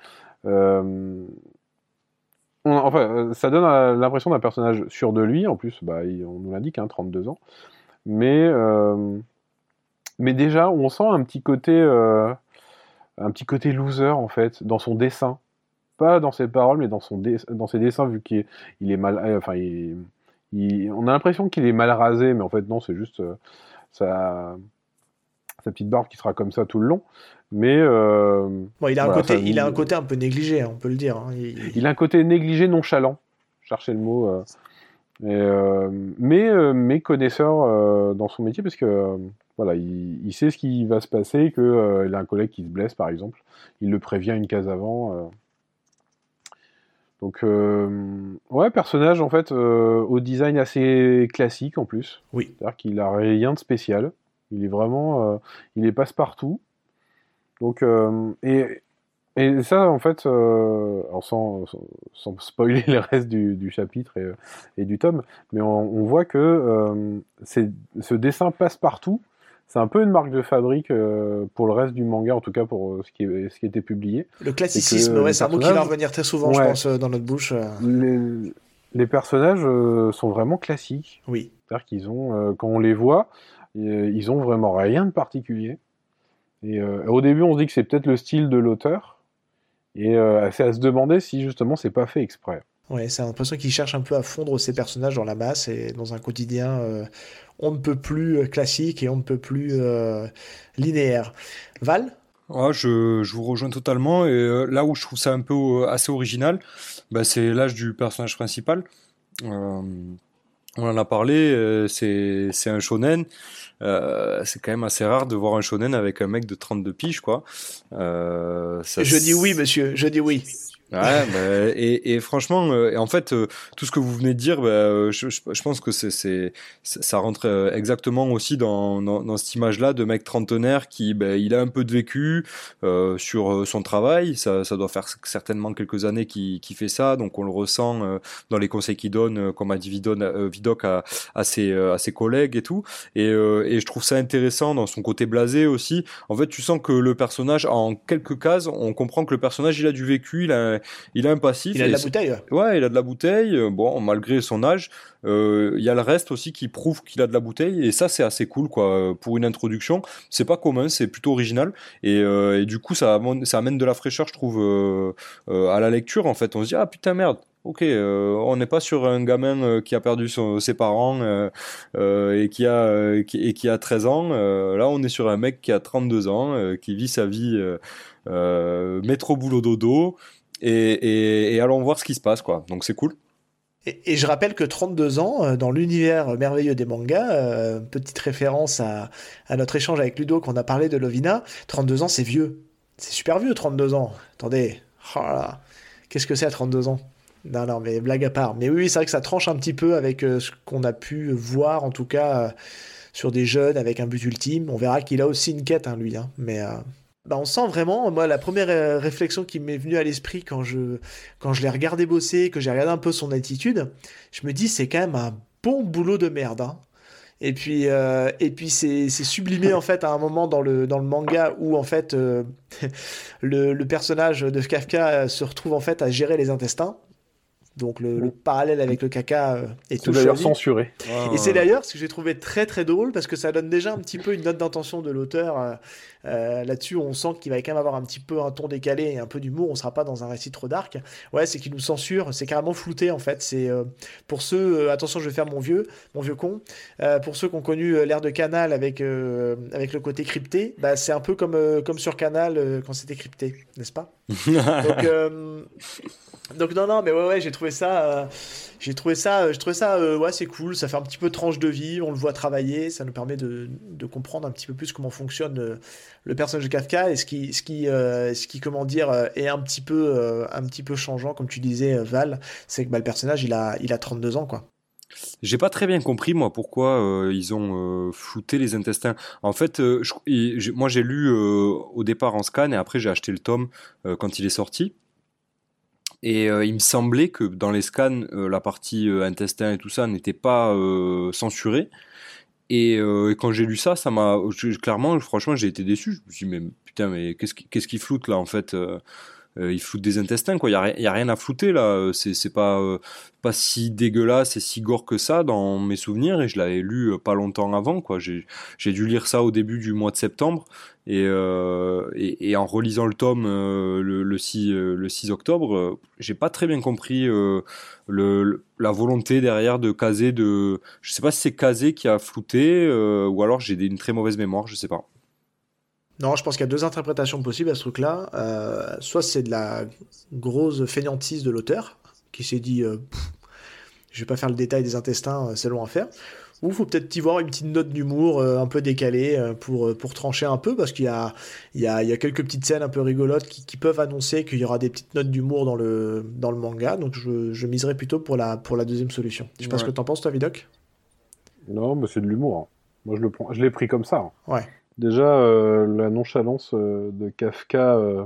enfin, ça donne l'impression d'un personnage sûr de lui. En plus, bah, on nous l'indique, hein, 32 ans. Mais mais déjà, on sent un petit côté un petit côté loser en fait dans son dessin pas dans ses paroles mais dans son dans ses dessins vu qu'il est, il est mal euh, enfin il, on a l'impression qu'il est mal rasé mais en fait non c'est juste euh, sa sa petite barbe qui sera comme ça tout le long mais euh, bon, il a un côté il a un côté un peu négligé hein, on peut le dire hein. il... a un côté négligé nonchalant chercher le mot mais mais connaisseur dans son métier parce que voilà, il, sait ce qui va se passer, qu'il euh, a un collègue qui se blesse par exemple, il le prévient une case avant. Euh. Donc, euh, ouais, personnage en fait au design assez classique en plus. Oui. C'est-à-dire qu'il a rien de spécial. Il est vraiment, il est passe-partout. Donc, et, et ça, en fait, sans, sans, spoiler le reste du, chapitre et, du tome, mais on, on voit que ce dessin passe partout c'est un peu une marque de fabrique euh, pour le reste du manga, en tout cas pour euh, ce, qui ce qui était publié. Le classicisme, ouais, c'est un mot qui va revenir très souvent, je pense, euh, dans notre bouche. Les, personnages sont vraiment classiques. Oui. C'est-à-dire qu'ils ont, quand on les voit, ils ont vraiment rien de particulier. Et au début, on se dit que c'est peut-être le style de l'auteur. Et c'est à se demander si justement c'est pas fait exprès. Ouais, c'est l'impression qu'il cherche un peu à fondre ses personnages dans la masse et dans un quotidien on ne peut plus euh, classique et on ne peut plus euh, linéaire. Val? Je, vous rejoins totalement. Et euh, là où je trouve ça un peu assez original, bah, c'est l'âge du personnage principal. on en a parlé, c'est un shonen. c'est quand même assez rare de voir un shonen avec un mec de 32 piges, quoi. je dis oui, monsieur, je dis oui. Ouais, bah, et, et, franchement, euh, en fait, euh, tout ce que vous venez de dire, bah, euh, je, je, pense que c'est, ça rentre exactement aussi dans, dans, dans cette image-là de mec trentenaire qui, bah, il a un peu de vécu euh, sur son travail. Ça, ça doit faire certainement quelques années qu'il, qu'il fait ça, donc on le ressent dans les conseils qu'il donne, comme a dit Vidoc à, à, ses, à ses collègues et tout. Et, et je trouve ça intéressant dans son côté blasé aussi. En fait, tu sens que le personnage, en quelques cases, on comprend que le personnage, il a du vécu, il a il a un passif. Il a de la bouteille. Ouais, il a de la bouteille. Euh, bon, malgré son âge, euh, il y a le reste aussi qui prouve qu'il a de la bouteille. Et ça, c'est assez cool, quoi. Pour une introduction, c'est pas commun, c'est plutôt original. Et, euh, du coup, ça, ça amène de la fraîcheur, je trouve, à la lecture. En fait, on se dit ah putain merde. Ok, on n'est pas sur un gamin qui a perdu ses parents et, qui a, et qui a 13 ans. là, on est sur un mec qui a 32 ans, qui vit sa vie métro boulot dodo, et, allons voir ce qui se passe, quoi. Donc c'est cool. Et, je rappelle que 32 ans, euh, dans l'univers merveilleux des mangas, euh, petite référence à, notre échange avec Ludo qu'on a parlé de Lovina, 32 ans c'est vieux. C'est super vieux 32 ans. Attendez, oh qu'est-ce que c'est à 32 ans? Non, non, mais blague à part. Mais oui, c'est vrai que ça tranche un petit peu avec euh, ce qu'on a pu voir, en tout cas, sur des jeunes avec un but ultime. On verra qu'il a aussi une quête, hein, lui. Hein. Mais bah, on sent vraiment, moi, la première euh, réflexion qui m'est venue à l'esprit quand je, quand je l'ai regardé bosser, que j'ai regardé un peu son attitude, je me dis, c'est quand même un bon boulot de merde. Hein. Et puis, euh, et puis c'est, sublimé en fait à un moment dans le, dans le manga où en fait euh, le, le, personnage de Kafka se retrouve en fait à gérer les intestins. Donc le, parallèle avec le caca euh, est tout d'ailleurs censuré. et c'est d'ailleurs ce que j'ai trouvé très très drôle parce que ça donne déjà un petit peu une note d'intention de l'auteur. Euh, euh, là-dessus, on sent qu'il va quand même avoir un petit peu un ton décalé et un peu d'humour. On sera pas dans un récit trop dark. Ouais, c'est qu'il nous censure. C'est carrément flouté en fait. C'est pour ceux. attention, je vais faire mon vieux, mon vieux con. pour ceux qui ont connu l'ère de Canal avec avec le côté crypté, bah, c'est un peu comme comme sur Canal quand c'était crypté, n'est-ce pas? Donc donc non non mais ouais ouais j'ai trouvé ça euh, j'ai trouvé ça je trouvais ça euh, ouais c'est cool ça fait un petit peu tranche de vie on le voit travailler ça nous permet de, comprendre un petit peu plus comment fonctionne euh, le personnage de Kafka et ce qui ce qui ce qui comment dire est un petit peu un petit peu changeant comme tu disais Val c'est que bah, le personnage il a il a 32 ans quoi j'ai pas très bien compris moi pourquoi ils ont flouté les intestins. En fait, moi j'ai lu au départ en scan et après j'ai acheté le tome quand il est sorti. Et euh, il me semblait que dans les scans, euh, la partie euh, intestin et tout ça n'était pas censurée. Et, quand j'ai lu ça, ça m'a clairement, franchement, j'ai été déçu. Je me suis dit, mais putain, mais qu'est-ce qui, qu'est-ce qui floute là en fait euh, il floute des intestins, quoi. Il n'y a, rien à flouter, là. Euh, c'est pas, euh, pas si dégueulasse et si gore que ça dans mes souvenirs. Et je l'avais lu pas longtemps avant, quoi. J'ai dû lire ça au début du mois de septembre. Et, en relisant le tome le, 6, le 6 octobre, j'ai pas très bien compris la volonté derrière de caser de. Je sais pas si c'est casé qui a flouté ou alors j'ai une très mauvaise mémoire, je sais pas. Non, je pense qu'il y a deux interprétations possibles à ce truc-là. Euh, soit c'est de la grosse fainéantise de l'auteur, qui s'est dit euh, je vais pas faire le détail des intestins, euh, c'est long à faire. Ou faut peut-être y voir une petite note d'humour un peu décalée pour, pour trancher un peu, parce qu'il y a, il y, a, il y a quelques petites scènes un peu rigolotes qui, peuvent annoncer qu'il y aura des petites notes d'humour dans le, dans le manga. Donc je, je miserais plutôt pour la, pour la deuxième solution. Je sais pas ce que t'en penses, toi, Vidoc Non, mais c'est de l'humour. Hein. Moi, je, le prends, je l'ai pris comme ça. Hein. Ouais. Déjà, euh, la nonchalance euh, de Kafka euh,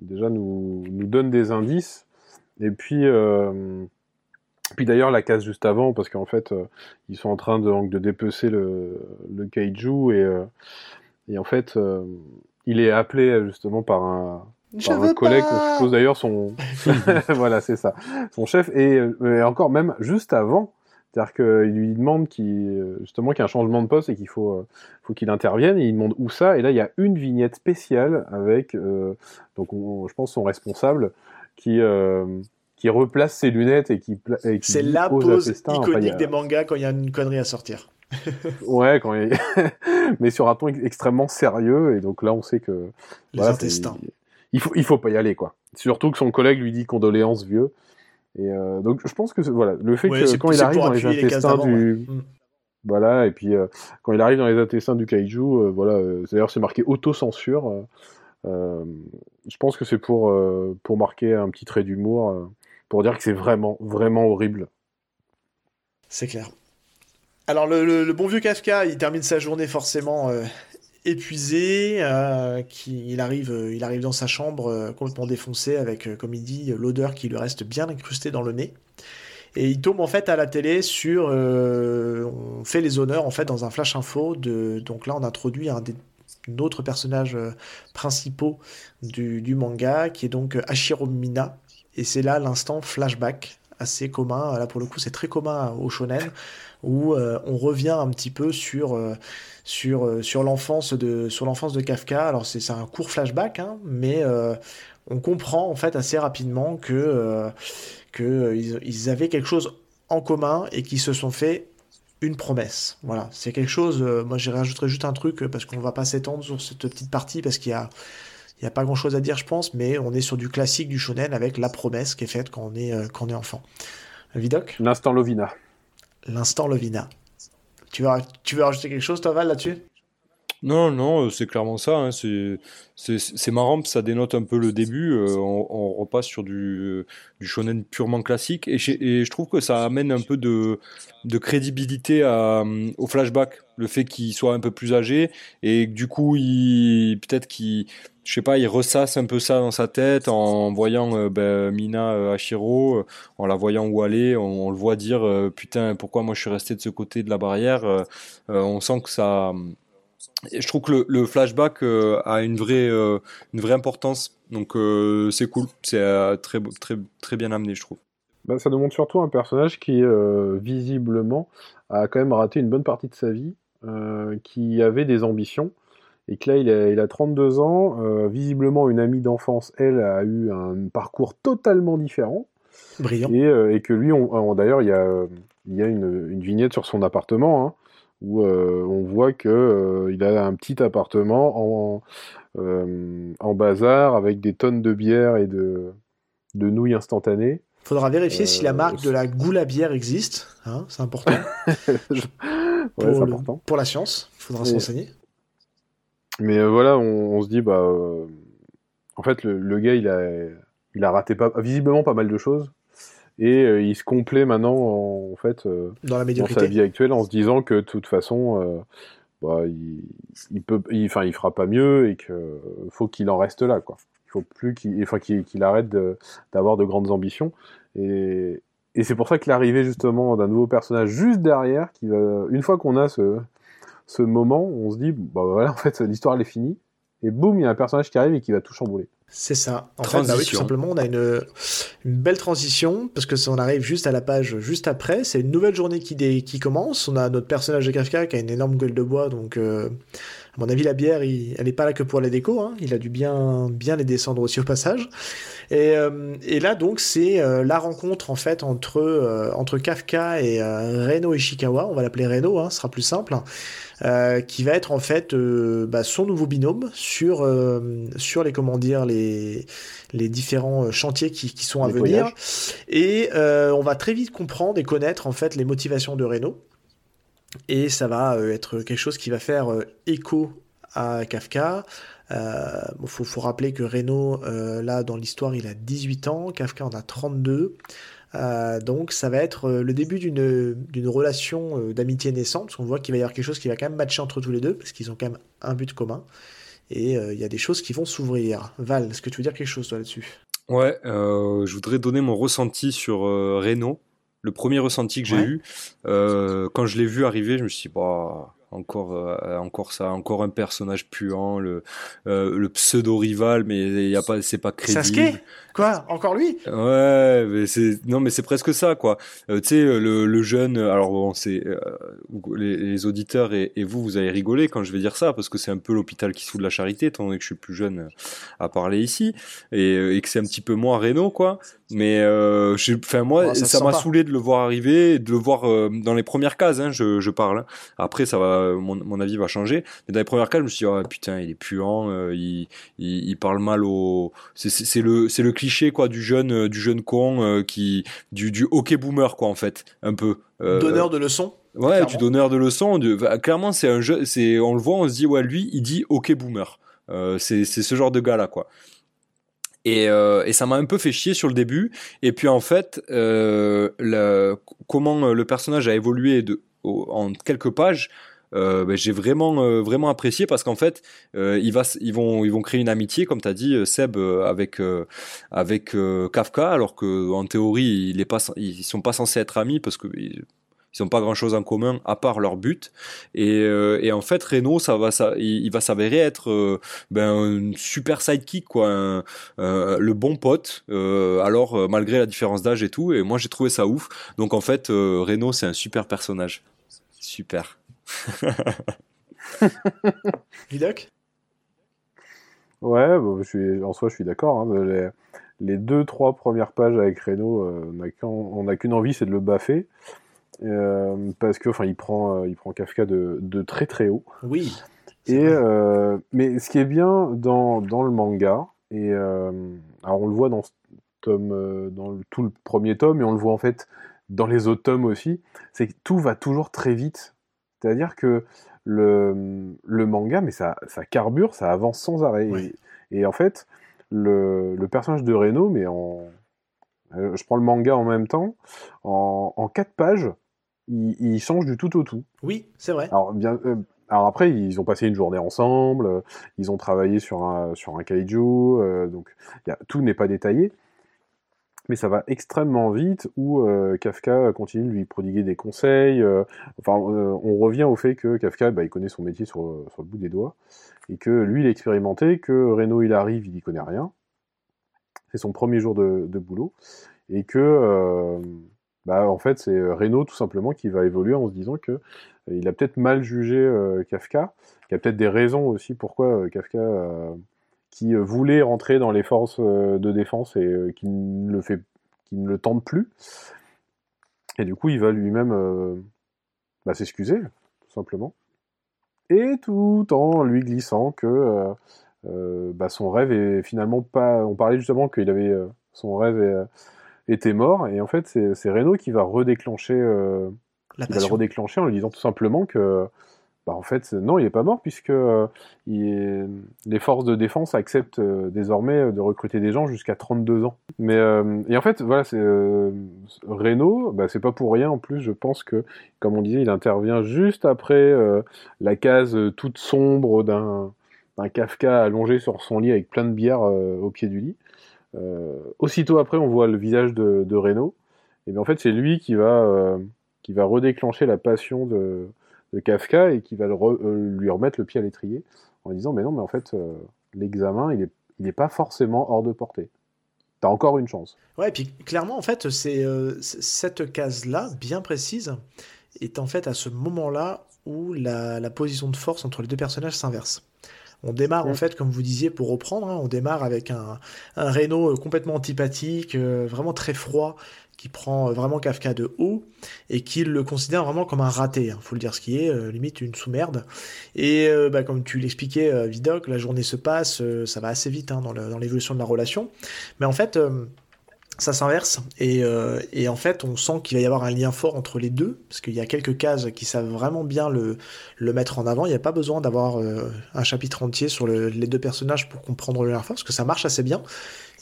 déjà nous, nous, donne des indices. Et puis, puis d'ailleurs, la case juste avant, parce qu'en fait, ils sont en train de, de dépecer le, le kaiju et, et en fait, il est appelé justement par un, par un collègue qu'on suppose d'ailleurs son voilà c'est ça son chef et, et, encore même juste avant c'est-à-dire qu'il lui demande qu'il, justement qu'il y a un changement de poste et qu'il faut, euh, faut qu'il intervienne. Et il demande où ça. Et là, il y a une vignette spéciale avec, euh, donc je pense, son responsable qui, euh, qui replace ses lunettes et qui. qui C'est la pose iconique des mangas quand il y a une connerie à sortir. ouais, quand il... mais sur un ton extrêmement sérieux. Et donc là, on sait que. Les intestins. Il faut, il faut pas y aller, quoi. Surtout que son collègue lui dit condoléances vieux. Et euh, donc je pense que voilà, le fait que quand il arrive dans les intestins du mm. voilà, et puis euh, quand il arrive dans les intestins du kaiju, euh, voilà, d'ailleurs c'est marqué autocensure. je pense que c'est pour pour marquer un petit trait d'humour, pour dire que c'est vraiment vraiment horrible. C'est clair. Alors le, le, bon vieux Kafka, il termine sa journée forcément épuisé, euh, qui, il, arrive, euh, il arrive dans sa chambre euh, complètement défoncé avec, comme il dit, l'odeur qui lui reste bien incrustée dans le nez. Et il tombe en fait à la télé sur, on fait les honneurs en fait dans un flash info de, donc là on introduit un des autres personnages principaux du, manga qui est donc Ashiro Mina et c'est là l'instant flashback assez commun là pour le coup c'est très commun au shonen où on revient un petit peu sur sur, euh, sur l'enfance de, sur l'enfance de Kafka. Alors c'est un court flashback, hein, mais euh, on comprend en fait assez rapidement que, euh, que ils, avaient quelque chose en commun et qu'ils se sont fait une promesse. Voilà, c'est quelque chose. moi, j'ai rajouterai juste un truc parce qu'on va pas s'étendre sur cette petite partie parce qu'il y a il n'y a pas grand chose à dire, je pense, mais on est sur du classique du shonen avec la promesse qui est faite quand on est, quand on est enfant. Vidoc L'instant Lovina. L'instant Lovina. Tu veux, tu veux rajouter quelque chose, toi, Val, là-dessus? Non, non, euh, c'est clairement ça. Hein, c'est marrant, ça dénote un peu le début. Euh, on, repasse sur du, du shonen purement classique. Et, je trouve que ça amène un peu de, de crédibilité au flashback. Le fait qu'il soit un peu plus âgé et du coup, peut-être qu'il je sais pas, il ressasse un peu ça dans sa tête en voyant euh, ben, Mina euh, Hashiro, euh, en la voyant où aller, on, le voit dire putain pourquoi moi je suis resté de ce côté de la barrière. on sent que ça, je trouve que le, flashback a une vraie, une vraie importance, donc c'est cool, c'est très, très, très bien amené je trouve. bah, Ça nous montre surtout un personnage qui, visiblement, a quand même raté une bonne partie de sa vie, qui avait des ambitions, et que là, il a, il a 32 ans. visiblement, une amie d'enfance, elle, a eu un parcours totalement différent. Brillant. Et, et que lui, on, d'ailleurs, il y a, il y a une, une, vignette sur son appartement, hein, où on voit que il a un petit appartement en, en bazar avec des tonnes de bière et de, de nouilles instantanées. Faudra vérifier si la euh, marque de la goula bière existe. Hein, c'est important. pour, pour, la science, il faudra s'enseigner. Mais euh, voilà, on, se dit, bah, euh, en fait, le, gars, il a, il a raté pas, visiblement pas mal de choses. Et il se complaît maintenant, en, fait, dans, la dans sa vie actuelle, en se disant que de toute façon, bah, il, il, peut, il, enfin, il fera pas mieux et qu'il faut qu'il en reste là, quoi faut plus qu'il enfin, qu'il arrête d'avoir de, grandes ambitions. Et, et c'est pour ça que l'arrivée justement d'un nouveau personnage juste derrière, qui va, une fois qu'on a ce, ce moment, on se dit, bah voilà, en fait, l'histoire elle est finie. Et boum, il y a un personnage qui arrive et qui va tout chambouler. C'est ça. En fait, bah oui, tout simplement, on a une, une, belle transition parce que on arrive juste à la page juste après. C'est une nouvelle journée qui, commence. On a notre personnage de Kafka qui a une énorme gueule de bois, donc euh, à mon avis, la bière, elle n'est pas là que pour la déco. Hein. Il a dû bien, bien les descendre aussi au passage. Et, euh, là, donc, c'est euh, la rencontre en fait entre, entre Kafka et Reno Ishikawa. On va l'appeler Reno, hein, ce sera plus simple. Qui va être en fait bah, son nouveau binôme sur, sur les comment dire les, les différents chantiers qui, qui sont à venir. Et on va très vite comprendre et connaître en fait les motivations de Reno. Et ça va euh, être quelque chose qui va faire euh, écho à Kafka. Il euh, faut, rappeler que Reno, là, dans l'histoire, il a 18 ans, Kafka en a 32. Donc ça va être le début d'une relation d'amitié naissante, parce qu'on voit qu'il va y avoir quelque chose qui va quand même matcher entre tous les deux, parce qu'ils ont quand même un but commun. Et il y a des choses qui vont s'ouvrir. Val, est-ce que tu veux dire quelque chose là-dessus? Ouais, je voudrais donner mon ressenti sur Reno le premier ressenti que j'ai eu euh, quand je l'ai vu arriver, je me suis dit, bah, encore, euh, encore ça, encore un personnage puant, le, euh, le pseudo rival, mais il y a pas, c'est pas crédible. Sasuke Quoi Encore lui? Ouais, mais c'est non, mais c'est presque ça, quoi. tu sais, le, le, jeune. Alors bon, c'est les, auditeurs et, et, vous, vous allez rigoler quand je vais dire ça, parce que c'est un peu l'hôpital qui de la charité, étant donné que je suis plus jeune à parler ici, et, et que c'est un petit peu moins Renault, quoi. Mais euh, enfin moi, ça m'a saoulé de le voir arriver, de le voir euh, dans les premières cases. Hein, je, je, parle. Hein. Après, ça va, mon, mon, avis va changer. Mais dans les premières cases, je me suis dit, oh, putain, il est puant, euh, il, il, il, parle mal au. C'est le, c'est le cliché quoi du jeune, euh, du jeune con euh, qui, du, du hockey boomer quoi en fait, un peu. donneur de leçons. Ouais, du donneur de leçons. clairement, c'est un jeu. C'est, on le voit, on se dit, ouais, lui, il dit hockey boomer. c'est ce genre de gars là quoi. Et, euh, et, ça m'a un peu fait chier sur le début. Et puis en fait, euh, comment le personnage a évolué de, en quelques pages, euh, ben, j'ai vraiment euh, vraiment apprécié parce qu'en fait, euh, ils vont ils vont créer une amitié, comme tu as dit, Seb, avec avec Kafka, alors que en théorie, il est pas, ils sont pas censés être amis parce que ils n'ont pas grand chose en commun à part leur but. Et, en fait, Renault, ça va, il, va s'avérer être ben, un super sidekick, quoi, le bon pote. alors, malgré la différence d'âge et tout, et moi j'ai trouvé ça ouf. Donc en fait, Renault, c'est un super personnage. Super. Vidoc Ouais, je suis, en soi, je suis d'accord. Hein, les, les, deux, trois premières pages avec Renault, on n'a qu'une envie, c'est de le baffer. Euh, parce que enfin il prend euh, il prend Kafka de, de, très très haut. Oui. Et euh, mais ce qui est bien dans, dans le manga et alors on le voit dans tome dans tout le premier tome et on le voit en fait dans les autres tomes aussi, c'est que tout va toujours très vite. C'est-à-dire que le, le manga, mais ça, ça carbure, ça avance sans arrêt. Et, en fait, le, le personnage de Reno, mais en, je prends le manga en même temps, en, en quatre pages, ils, changent du tout au tout. Oui, c'est vrai. Alors, bien, euh, alors après, ils ont passé une journée ensemble, euh, ils ont travaillé sur un, sur un kaiju, euh, donc tout n'est pas détaillé. Mais ça va extrêmement vite, où Kafka continue de lui prodiguer des conseils. enfin, on revient au fait que Kafka, bah, il connaît son métier sur, le bout des doigts, et que lui, il a expérimenté, que Renault, il arrive, il n'y connaît rien. C'est son premier jour de, de boulot. et que bah, en fait c'est Reno tout simplement qui va évoluer en se disant que il a peut-être mal jugé Kafka, qu'il y a peut-être des raisons aussi pourquoi Kafka qui voulait rentrer dans les forces de défense et qui ne le fait qui ne le tente plus. Et du coup, il va lui-même bah, s'excuser, tout simplement. Et tout en lui glissant que euh, bah, son rêve est finalement pas. On parlait justement qu'il avait euh, son rêve euh, était mort, et en fait c'est Renault qui va redéclencher, La qui va le redéclencher en lui disant tout simplement que bah, en fait, non, il n'est pas mort puisque euh, les forces de défense acceptent euh, désormais de recruter des gens jusqu'à 32 ans. Mais euh, et en fait, voilà, c'est euh, Renault, bah, c'est pas pour rien en plus. Je pense que, comme on disait, il intervient juste après euh, la case euh, toute sombre d'un Kafka allongé sur son lit avec plein de bière euh, au pied du lit. Euh, aussitôt après, on voit le visage de, de Renault. Et bien en fait, c'est lui qui va euh, qui va redéclencher la passion de de Kafka et qui va le re- euh, lui remettre le pied à l'étrier en disant mais non mais en fait euh, l'examen il est il est pas forcément hors de portée. T'as encore une chance. Ouais, et puis clairement, en fait, c'est euh, cette case-là, bien précise, est en fait à ce moment-là où la, la position de force entre les deux personnages s'inverse. On démarre, en Mm. fait, comme vous disiez, pour reprendre, hein, on démarre avec un, un Reno complètement antipathique, euh, vraiment très froid, qui prend euh, vraiment Kafka de haut et qui le considère vraiment comme un raté, il faut le dire ce qui est, euh, limite une sous-merde. Et euh, bah, comme tu l'expliquais, euh, Vidocq, la journée se passe, ça va assez vite hein, dans l'évolution de la relation. Mais en fait, ça s'inverse et, en fait on sent qu'il va y avoir un lien fort entre les deux parce qu'il y a quelques cases qui savent vraiment bien le, mettre en avant il n'y a pas besoin d'avoir un chapitre entier sur le- les deux personnages pour comprendre le lien fort parce que ça marche assez bien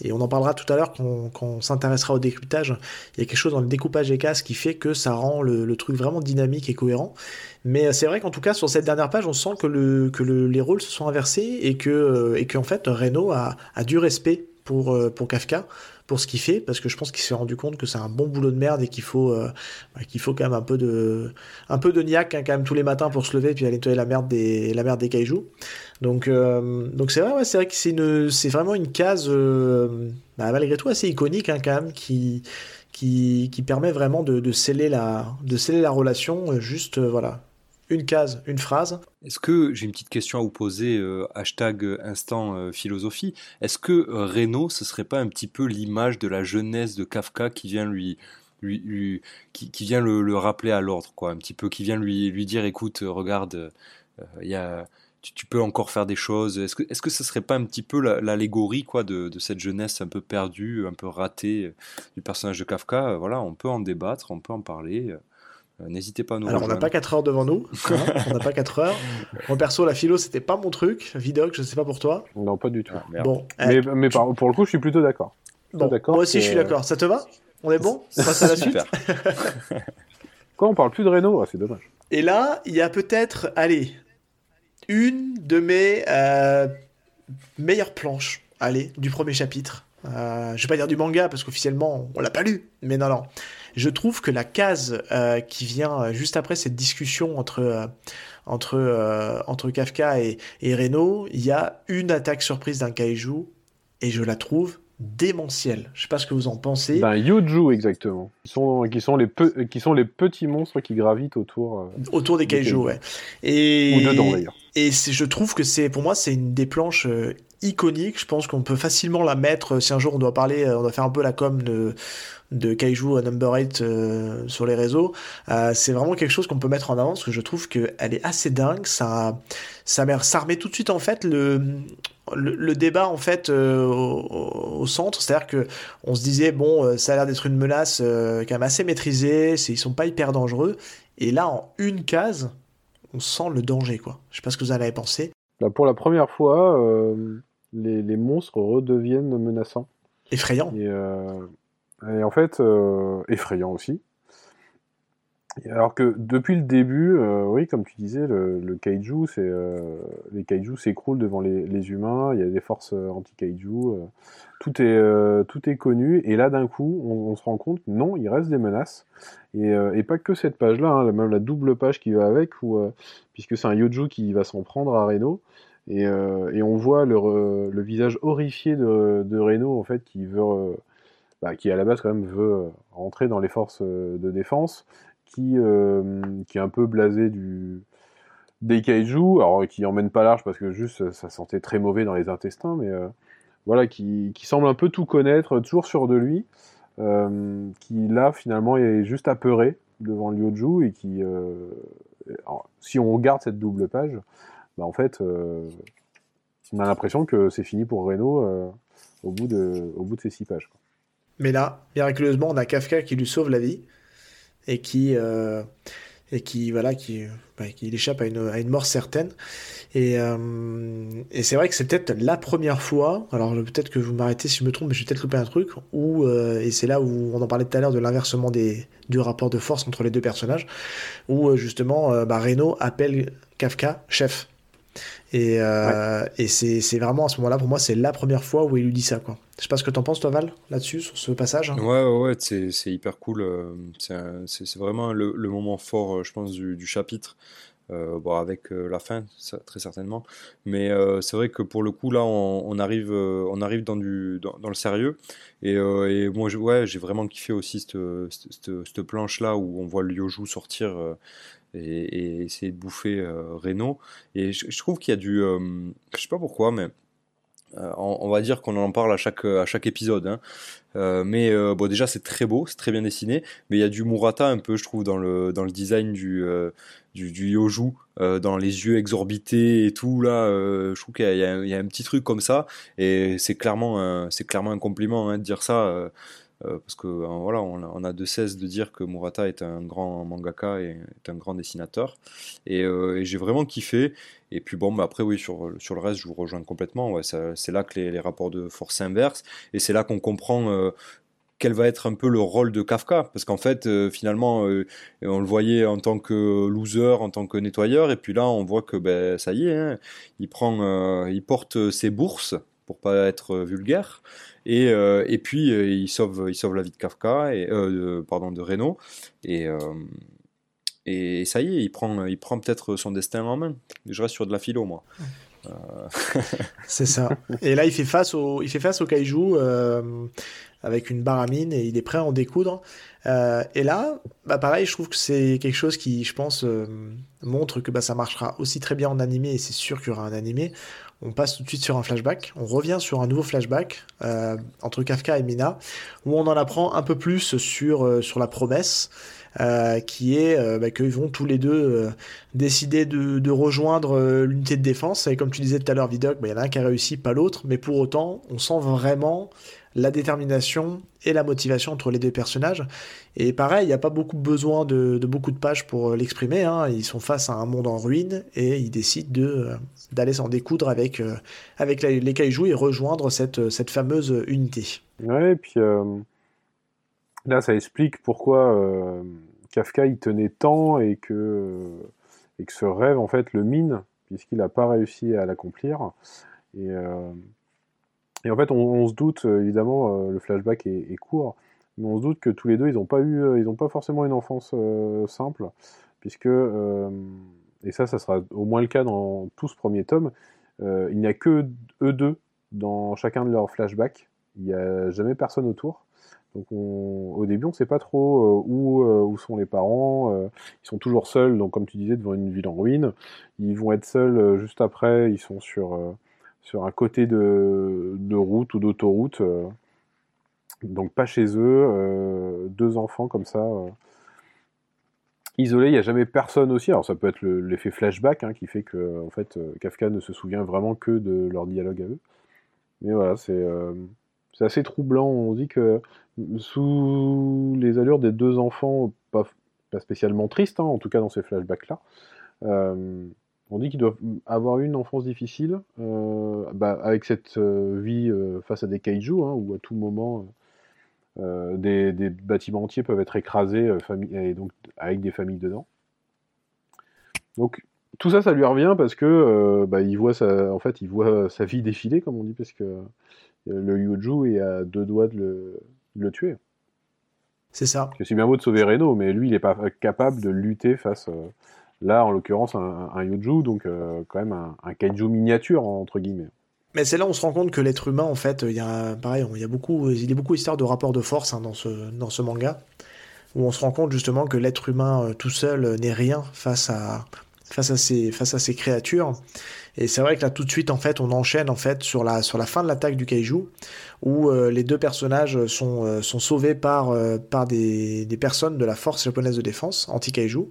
et on en parlera tout à l'heure quand, on- s'intéressera au décryptage. Il y a quelque chose dans le découpage des cases qui fait que ça rend le, truc vraiment dynamique et cohérent. Mais euh, c'est vrai qu'en tout cas sur cette dernière page on sent que, le, que le- les rôles se sont inversés et que euh, et qu'en fait Reno a, du respect pour, euh, pour Kafka pour ce qu'il fait, parce que je pense qu'il s'est rendu compte que c'est un bon boulot de merde et qu'il faut, euh, bah, qu'il faut quand même un peu de, un peu de niaque hein, quand même tous les matins pour se lever et puis aller nettoyer la merde des, la merde des kaijus. Donc, euh, c'est vrai, c'est vrai que c'est vraiment une case, euh, bah, malgré tout assez iconique hein, quand même, qui, permet vraiment de, de sceller la, de sceller la relation. Juste, voilà, une case, une phrase. Est-ce que j'ai une petite question à vous poser, euh, hashtag euh, instant euh, philosophie. Est-ce que euh, Reno, ce serait pas un petit peu l'image de la jeunesse de Kafka qui vient lui, qui, vient le, le rappeler à l'ordre, quoi, un petit peu, qui vient lui, dire, écoute, euh, regarde, tu, peux encore faire des choses. Est-ce que, est-ce que ce serait pas un petit peu la- l'allégorie, quoi, de, de cette jeunesse un peu perdue, un peu ratée du personnage de Kafka? Voilà, on peut en débattre, on peut en parler. Euh, N'hésitez pas à nous Alors, on n'a pas 4 heures devant nous. hein, on n'a pas 4 heures. Moi, perso, la philo, c'était pas mon truc. Vidoc, je sais pas pour toi. Non, pas du tout. Ah. Bon, Mais, eh, mais par- pour le coup, je suis plutôt d'accord. bon, d'accord moi aussi, que- je suis d'accord. Ça te va? On est bon? On passe à la suite Super. Quoi, on parle plus de Renault? Ah, C'est dommage. Et là, il y a peut-être, allez, une de mes euh, meilleures planches, allez, du premier chapitre. Euh, je vais pas dire du manga parce qu'officiellement on l'a pas lu, mais non non. Je trouve que la case euh, qui vient euh, juste après cette discussion entre euh, entre euh, entre Kafka et, et Reno, il y a une attaque surprise d'un kaiju et je la trouve démentielle. Je sais pas ce que vous en pensez. D'un Yuju, exactement. Qui sont, qui, sont les pe- qui sont les petits monstres qui gravitent autour. autour des des kaiju, kaiju. ouais. Et Ou dedans, d'ailleurs. Et je trouve que c'est, pour moi, c'est une des planches iconiques. Je pense qu'on peut facilement la mettre, si un jour on doit parler, on doit faire un peu la com de, de Kaiju à Number 8 euh, sur les réseaux. Euh, c'est vraiment quelque chose qu'on peut mettre en avant parce que je trouve qu'elle est assez dingue. Ça, ça, met, ça remet tout de suite, en fait, le, le, le débat, en fait, euh, au, au centre. C'est-à-dire que on se disait, bon, ça a l'air d'être une menace quand même assez maîtrisée. Ils sont pas hyper dangereux. Et là, en une case, on sent le danger, quoi. Je sais pas ce que vous en avez pensé. Là, pour la première fois, les, les monstres redeviennent menaçants. Effrayant. Et, euh, et en fait, euh, effrayant aussi. Alors que depuis le début, euh, oui, comme tu disais, le, kaiju, c'est euh, les kaiju s'écroulent devant les, humains. Il y a des forces anti-kaiju. tout est tout est connu. Et là, d'un coup, on, se rend compte, non, il reste des menaces. Et, et pas que cette page-là, hein, même la double page qui va avec, où, puisque c'est un Yoju qui va s'en prendre à Reno. Et, et on voit le, le visage horrifié de, de Reno, en fait, qui veut, bah, qui à la base quand même veut rentrer dans les forces de défense, qui, qui est un peu blasé du, des kaiju, alors qui emmène pas large parce que juste ça sentait très mauvais dans les intestins, mais voilà, qui, qui, semble un peu tout connaître, toujours sûr de lui, qui là finalement est juste apeuré devant Lyoju et qui, si on regarde cette double page, bah, en fait, on a l'impression que c'est fini pour Renault au, bout de, au bout de ces six pages. Mais là, miraculeusement, on a Kafka qui lui sauve la vie et qui, euh, et qui voilà, qui, bah, qui échappe à une, à une, mort certaine. Et, euh, et c'est vrai que c'est peut-être la première fois, alors peut-être que vous m'arrêtez si je me trompe, mais j'ai peut-être loupé un truc, où, euh, et c'est là où on en parlait tout à l'heure de l'inversement des, du rapport de force entre les deux personnages, où justement bah, Reno appelle Kafka chef. Et, euh, et c'est vraiment à ce moment-là, pour moi, c'est la première fois où il lui dit ça. Quoi. Je sais pas ce que t'en penses, toi, Val, là-dessus, sur ce passage. Ouais, ouais, ouais c'est hyper cool. Euh, c'est vraiment le, moment fort, euh, je pense, du, chapitre. Euh, bon, avec la fin, très certainement. Mais c'est vrai que pour le coup, là, on, arrive, on arrive dans, du, dans, le sérieux. Et, et moi, j'ai vraiment kiffé aussi cette, planche-là où on voit le Yoju sortir et, essayer de bouffer Renault. Et je, trouve qu'il y a du. Je sais pas pourquoi, mais. Euh, on, va dire qu'on en parle à chaque, à chaque épisode. Hein. mais bon, déjà, c'est très beau, c'est très bien dessiné. Mais il y a du Murata un peu, je trouve, dans le, dans le design du, du, du, Yoju, dans les yeux exorbités et tout. Là, je trouve qu'il y, a un petit truc comme ça. Et c'est clairement, clairement un compliment hein, de dire ça. Euh, parce que euh, voilà, on a, de cesse de dire que Murata est un grand mangaka et un grand dessinateur. Et, euh, j'ai vraiment kiffé. Et puis bon, bah après oui, sur, sur le reste, je vous rejoins complètement. C'est là que les, rapports de force s'inversent. Et c'est là qu'on comprend quel va être un peu le rôle de Kafka parce qu'en fait finalement on le voyait en tant que loser en tant que nettoyeur et puis là on voit que ben ça y est hein, il prend il porte ses bourses pour pas être vulgaire et, euh, et puis, euh, il, sauve, il sauve la vie de Kafka, et, euh, pardon, de Renault. Et, ça y est, il prend, il prend peut-être son destin en main. Je reste sur de la philo, moi. C'est ça. Et là, il fait face au, il fait face au kaiju avec une baramine et il est prêt à en découdre. et là, bah pareil, je trouve que c'est quelque chose qui, je pense, montre que bah, ça marchera aussi très bien en animé et c'est sûr qu'il y aura un animé on passe tout de suite sur un flashback, on revient sur un nouveau flashback euh, entre Kafka et Mina, où on en apprend un peu plus sur, euh, la promesse, euh, qui est bah, qu'ils vont tous les deux décider de, rejoindre l'unité de défense. Et comme tu disais tout à l'heure, Vidoc, bah, il y en a un qui a réussi, pas l'autre, mais pour autant, on sent vraiment la détermination et la motivation entre les deux personnages. Et pareil, il n'y a pas beaucoup besoin de, beaucoup de pages pour l'exprimer. Hein. Ils sont face à un monde en ruine et ils décident de, d'aller s'en découdre avec, euh, avec les kaiju et rejoindre cette, cette fameuse unité. Ouais, et puis là, ça explique pourquoi Kafka il tenait tant et que, et que ce rêve, en fait, le mine, puisqu'il n'a pas réussi à l'accomplir. Et et en fait, on, se doute, euh, évidemment, euh, le flashback est, court, mais on se doute que tous les deux, ils n'ont pas eu, euh, ils n'ont pas forcément une enfance simple, puisque, et ça, ça sera au moins le cas dans tout ce premier tome, il n'y a que eux deux dans chacun de leurs flashbacks. Il n'y a jamais personne autour. Donc au début, on ne sait pas trop où, où, sont les parents. ils sont toujours seuls, donc comme tu disais, devant une ville en ruine. Ils vont être seuls juste après. Ils sont sur sur un côté de, route ou d'autoroute. Euh, donc pas chez eux, euh, deux enfants comme ça, euh, isolés, il n'y a jamais personne aussi. Alors ça peut être l'effet flashback hein, qui fait que en fait, Kafka ne se souvient vraiment que de leur dialogue à eux. Mais voilà, c'est assez troublant. On dit que sous les allures des deux enfants, pas, spécialement tristes, hein, en tout cas dans ces flashbacks-là, on dit qu'ils doivent avoir eu une enfance difficile, euh, bah, avec cette euh, vie euh, face à des kaiju, hein, où à tout moment des, bâtiments entiers peuvent être écrasés, et donc avec des familles dedans. Donc tout ça, ça lui revient parce que bah, il voit sa, en fait, il voit sa vie défiler, comme on dit, parce que le Yuju est à deux doigts de le, tuer. C'est ça. C'est bien beau de sauver Reno, mais lui, il n'est pas capable de lutter face Là, en l'occurrence, un, un, Yuju, donc euh, quand même un, kaiju miniature, entre guillemets. Mais c'est là où on se rend compte que l'être humain, en fait, il y a, pareil, il y a beaucoup, il y a beaucoup d'histoires de rapports de force hein, dans, ce, dans ce manga, où on se rend compte justement que l'être humain euh, tout seul n'est rien face à, face à ces, face à ces créatures. Et c'est vrai que là, tout de suite, en fait, on enchaîne en fait sur la, sur la fin de l'attaque du kaiju, où euh, les deux personnages sont, euh, sont sauvés par, par des, des personnes de la force japonaise de défense, anti-kaiju.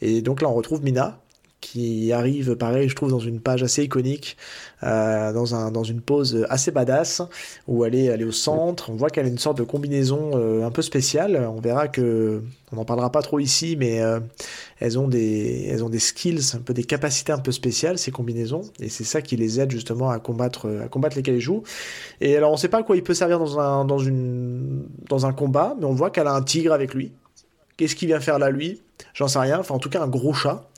Et donc là, on retrouve Mina, qui arrive, pareil, je trouve, dans une page assez iconique, euh, dans, un, dans une pose assez badass, où elle est, elle est au centre. On voit qu'elle a une sorte de combinaison euh, un peu spéciale. On verra que, on n'en parlera pas trop ici, mais euh, elles, ont des, elles ont des skills, un peu des capacités un peu spéciales, ces combinaisons. Et c'est ça qui les aide justement à combattre, à combattre les kaiju. Et alors, on ne sait pas à quoi il peut servir dans un, dans une, dans un combat, mais on voit qu'elle a un tigre avec lui. Qu'est-ce qu'il vient faire là, lui? J'en sais rien. Enfin, en tout cas, un gros chat.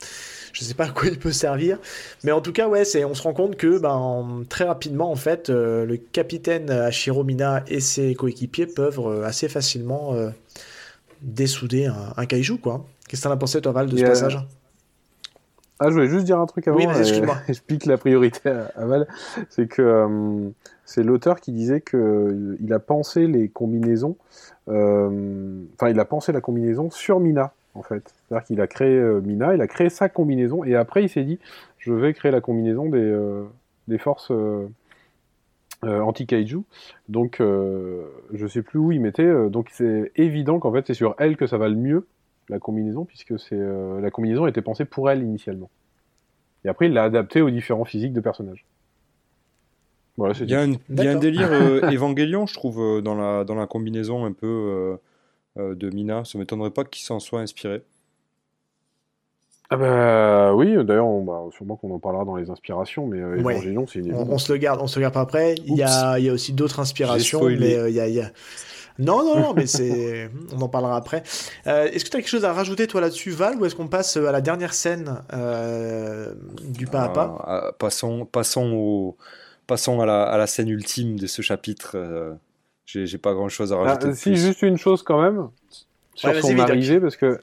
Je sais pas à quoi il peut servir, mais en tout cas, ouais, c'est, on se rend compte que ben, très rapidement, en fait, euh, le capitaine Hashiro Mina et ses coéquipiers peuvent euh, assez facilement euh, dessouder un, kaiju, quoi. Qu'est-ce que t'en as pensé, toi, Val, de ce passage? Ah, je voulais juste dire un truc avant. Oui, mais excuse-moi. je pique la priorité à, Val. C'est que c'est l'auteur qui disait que il a pensé les combinaisons. Enfin, il a pensé la combinaison sur Mina en fait. C'est-à-dire qu'il a créé euh, Mina, il a créé sa combinaison, et après il s'est dit, je vais créer la combinaison des, euh, des forces euh, anti-kaiju. Donc, je sais plus où il mettait. donc, c'est évident qu'en fait, c'est sur elle que ça va le mieux, la combinaison, puisque c'est la combinaison était pensée pour elle initialement. Et après, il l'a adapté aux différents physiques de personnages. Voilà, il, y a un, il y a un délire Évangélion, je trouve, dans la, dans la combinaison un peu euh, de Mina. Ça m'étonnerait pas qu'il s'en soit inspiré. Ah bah oui, d'ailleurs, bah, sûrement qu'on en parlera dans les inspirations, mais euh, c'est une on, on, se le garde, on se le garde pas après. Il y a, il y a aussi d'autres inspirations, mais euh, il, y a, il y a... Non, non, non, mais c'est, on en parlera après. Euh, est-ce que tu as quelque chose à rajouter toi là-dessus, Val, ou est-ce qu'on passe à la dernière scène du pas à pas? Ah, Passons, passons au, passons à la, à la, scène ultime de ce chapitre. J'ai pas grand chose à ah, rajouter. si, juste une chose quand même sur son arrivée, parce que,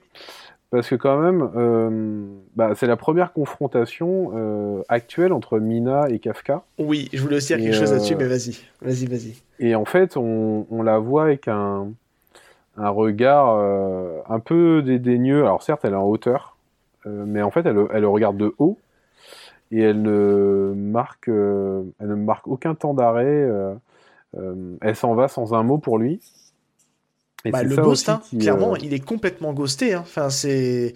parce que quand même, euh, bah, c'est la première confrontation euh, actuelle entre Mina et Kafka. Oui, je voulais aussi dire quelque chose là-dessus, euh, mais vas-y, vas-y, vas-y. Et en fait, on, on, la voit avec un, un regard un peu dédaigneux. Alors certes, elle est en hauteur, mais en fait, elle, elle le regarde de haut et elle ne marque, elle ne marque aucun temps d'arrêt. Euh, elle s'en va sans un mot pour lui. Bah, le ghost, hein, clairement, euh, il est complètement ghosté. Hein. Enfin, c'est,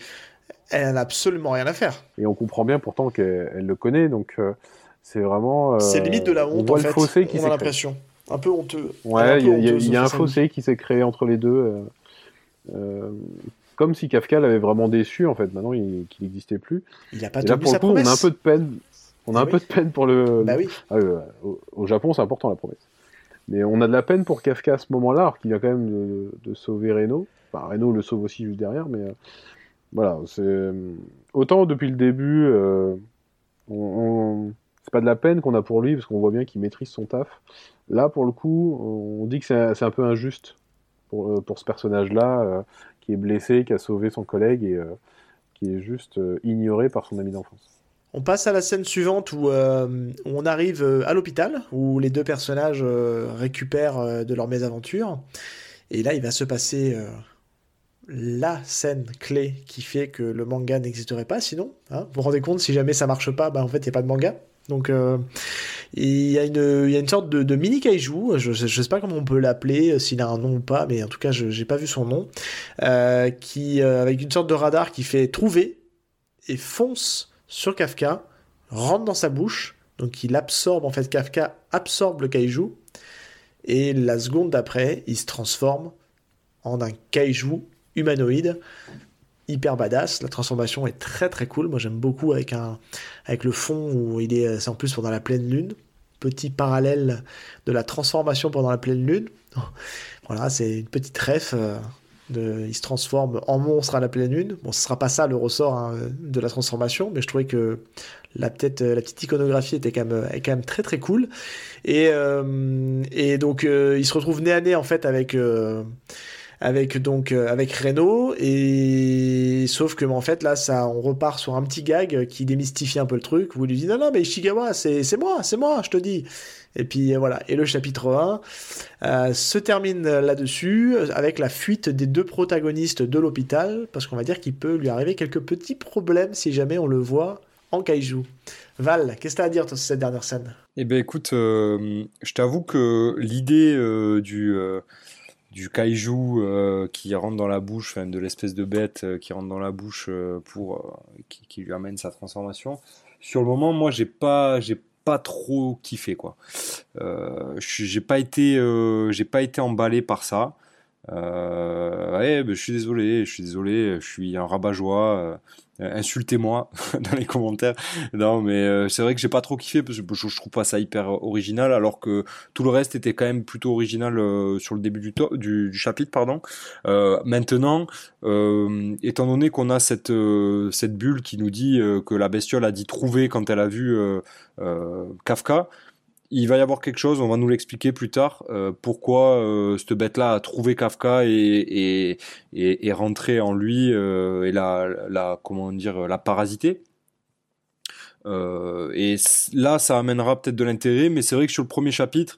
elle n'a absolument rien à faire. Et on comprend bien pourtant qu'elle le connaît, donc euh, c'est vraiment. c'est limite de la honte en fait. qui on a l'impression. Un peu honteux. Ouais, il y, a un fossé qui s'est créé entre les deux. comme si Kafka l'avait vraiment déçu en fait. Maintenant, qu'il n'existait plus. Il n'a pas tenu sa coup, promesse. On a un peu de peine. On a un peu de peine pour le. Bah oui. Ah, au, Japon, c'est important la promesse. Mais on a de la peine pour Kafka à ce moment-là, alors qu'il vient quand même de, sauver Reno. Enfin, Reno le sauve aussi juste derrière, mais euh, voilà. C'est autant depuis le début, euh, c'est pas de la peine qu'on a pour lui parce qu'on voit bien qu'il maîtrise son taf. Là, pour le coup, on dit que c'est un peu injuste euh, pour ce personnage-là, qui est blessé, qui a sauvé son collègue et qui est juste ignoré par son ami d'enfance. On passe à la scène suivante où, euh, on arrive euh, à l'hôpital, où les deux personnages euh, récupèrent de leur mésaventure. Et là, il va se passer la scène clé qui fait que le manga n'existerait pas sinon. Hein. vous vous rendez compte, si jamais ça marche pas, bah, en fait, il n'y a pas de manga. Donc, il y, a une, y a une sorte de, mini kaiju, je, ne sais pas comment on peut l'appeler, s'il a un nom ou pas, mais en tout cas, je n'ai pas vu son nom, qui, avec une sorte de radar qui fait trouver et fonce sur Kafka, rentre dans sa bouche, donc il absorbe, en fait, Kafka absorbe le kaiju, et la seconde d'après, il se transforme en un kaiju humanoïde hyper badass. La transformation est très très cool. Moi j'aime beaucoup avec un avec le fond où il est c'est en plus pendant la pleine lune. Petit parallèle de la transformation pendant la pleine lune. Voilà, c'est une petite ref. Euh, il se transforme en monstre à la pleine lune. Bon, ce sera pas ça le ressort hein, de la transformation, mais je trouvais que la, petite, la petite iconographie était quand même, quand même très très cool. Et, euh, donc, euh, il se retrouve nez à nez en fait avec, euh, avec donc avec Renault et sauf que en fait là ça on repart sur un petit gag qui démystifie un peu le truc vous lui dites non non mais Ishigawa c'est c'est moi c'est moi je te dis et puis voilà et le chapitre 1 se termine là-dessus avec la fuite des deux protagonistes de l'hôpital parce qu'on va dire qu'il peut lui arriver quelques petits problèmes si jamais on le voit en kaiju. Val, qu'est-ce que as à dire sur cette dernière scène? Eh ben écoute, je t'avoue que l'idée du du kaiju qui rentre dans la bouche, de l'espèce de bête qui rentre dans la bouche pour qui, lui amène sa transformation. Sur le moment, moi, j'ai pas, j'ai pas trop kiffé quoi. j'ai pas été, j'ai pas été emballé par ça. Ouais, ben, je suis désolé, je suis désolé, je suis un rabat-joie. Euh, insultez-moi dans les commentaires. Non, mais euh, c'est vrai que j'ai pas trop kiffé parce que je, trouve pas ça hyper original, alors que tout le reste était quand même plutôt original euh, sur le début du, du, du, chapitre, pardon. maintenant, étant donné qu'on a cette cette bulle qui nous dit que la bestiole a dit trouver quand elle a vu Kafka, il va y avoir quelque chose, on va nous l'expliquer plus tard, euh, pourquoi euh, cette bête-là a trouvé Kafka et, et, rentré en lui euh, et la, comment dire, la parasité. et là, ça amènera peut-être de l'intérêt, mais c'est vrai que sur le premier chapitre,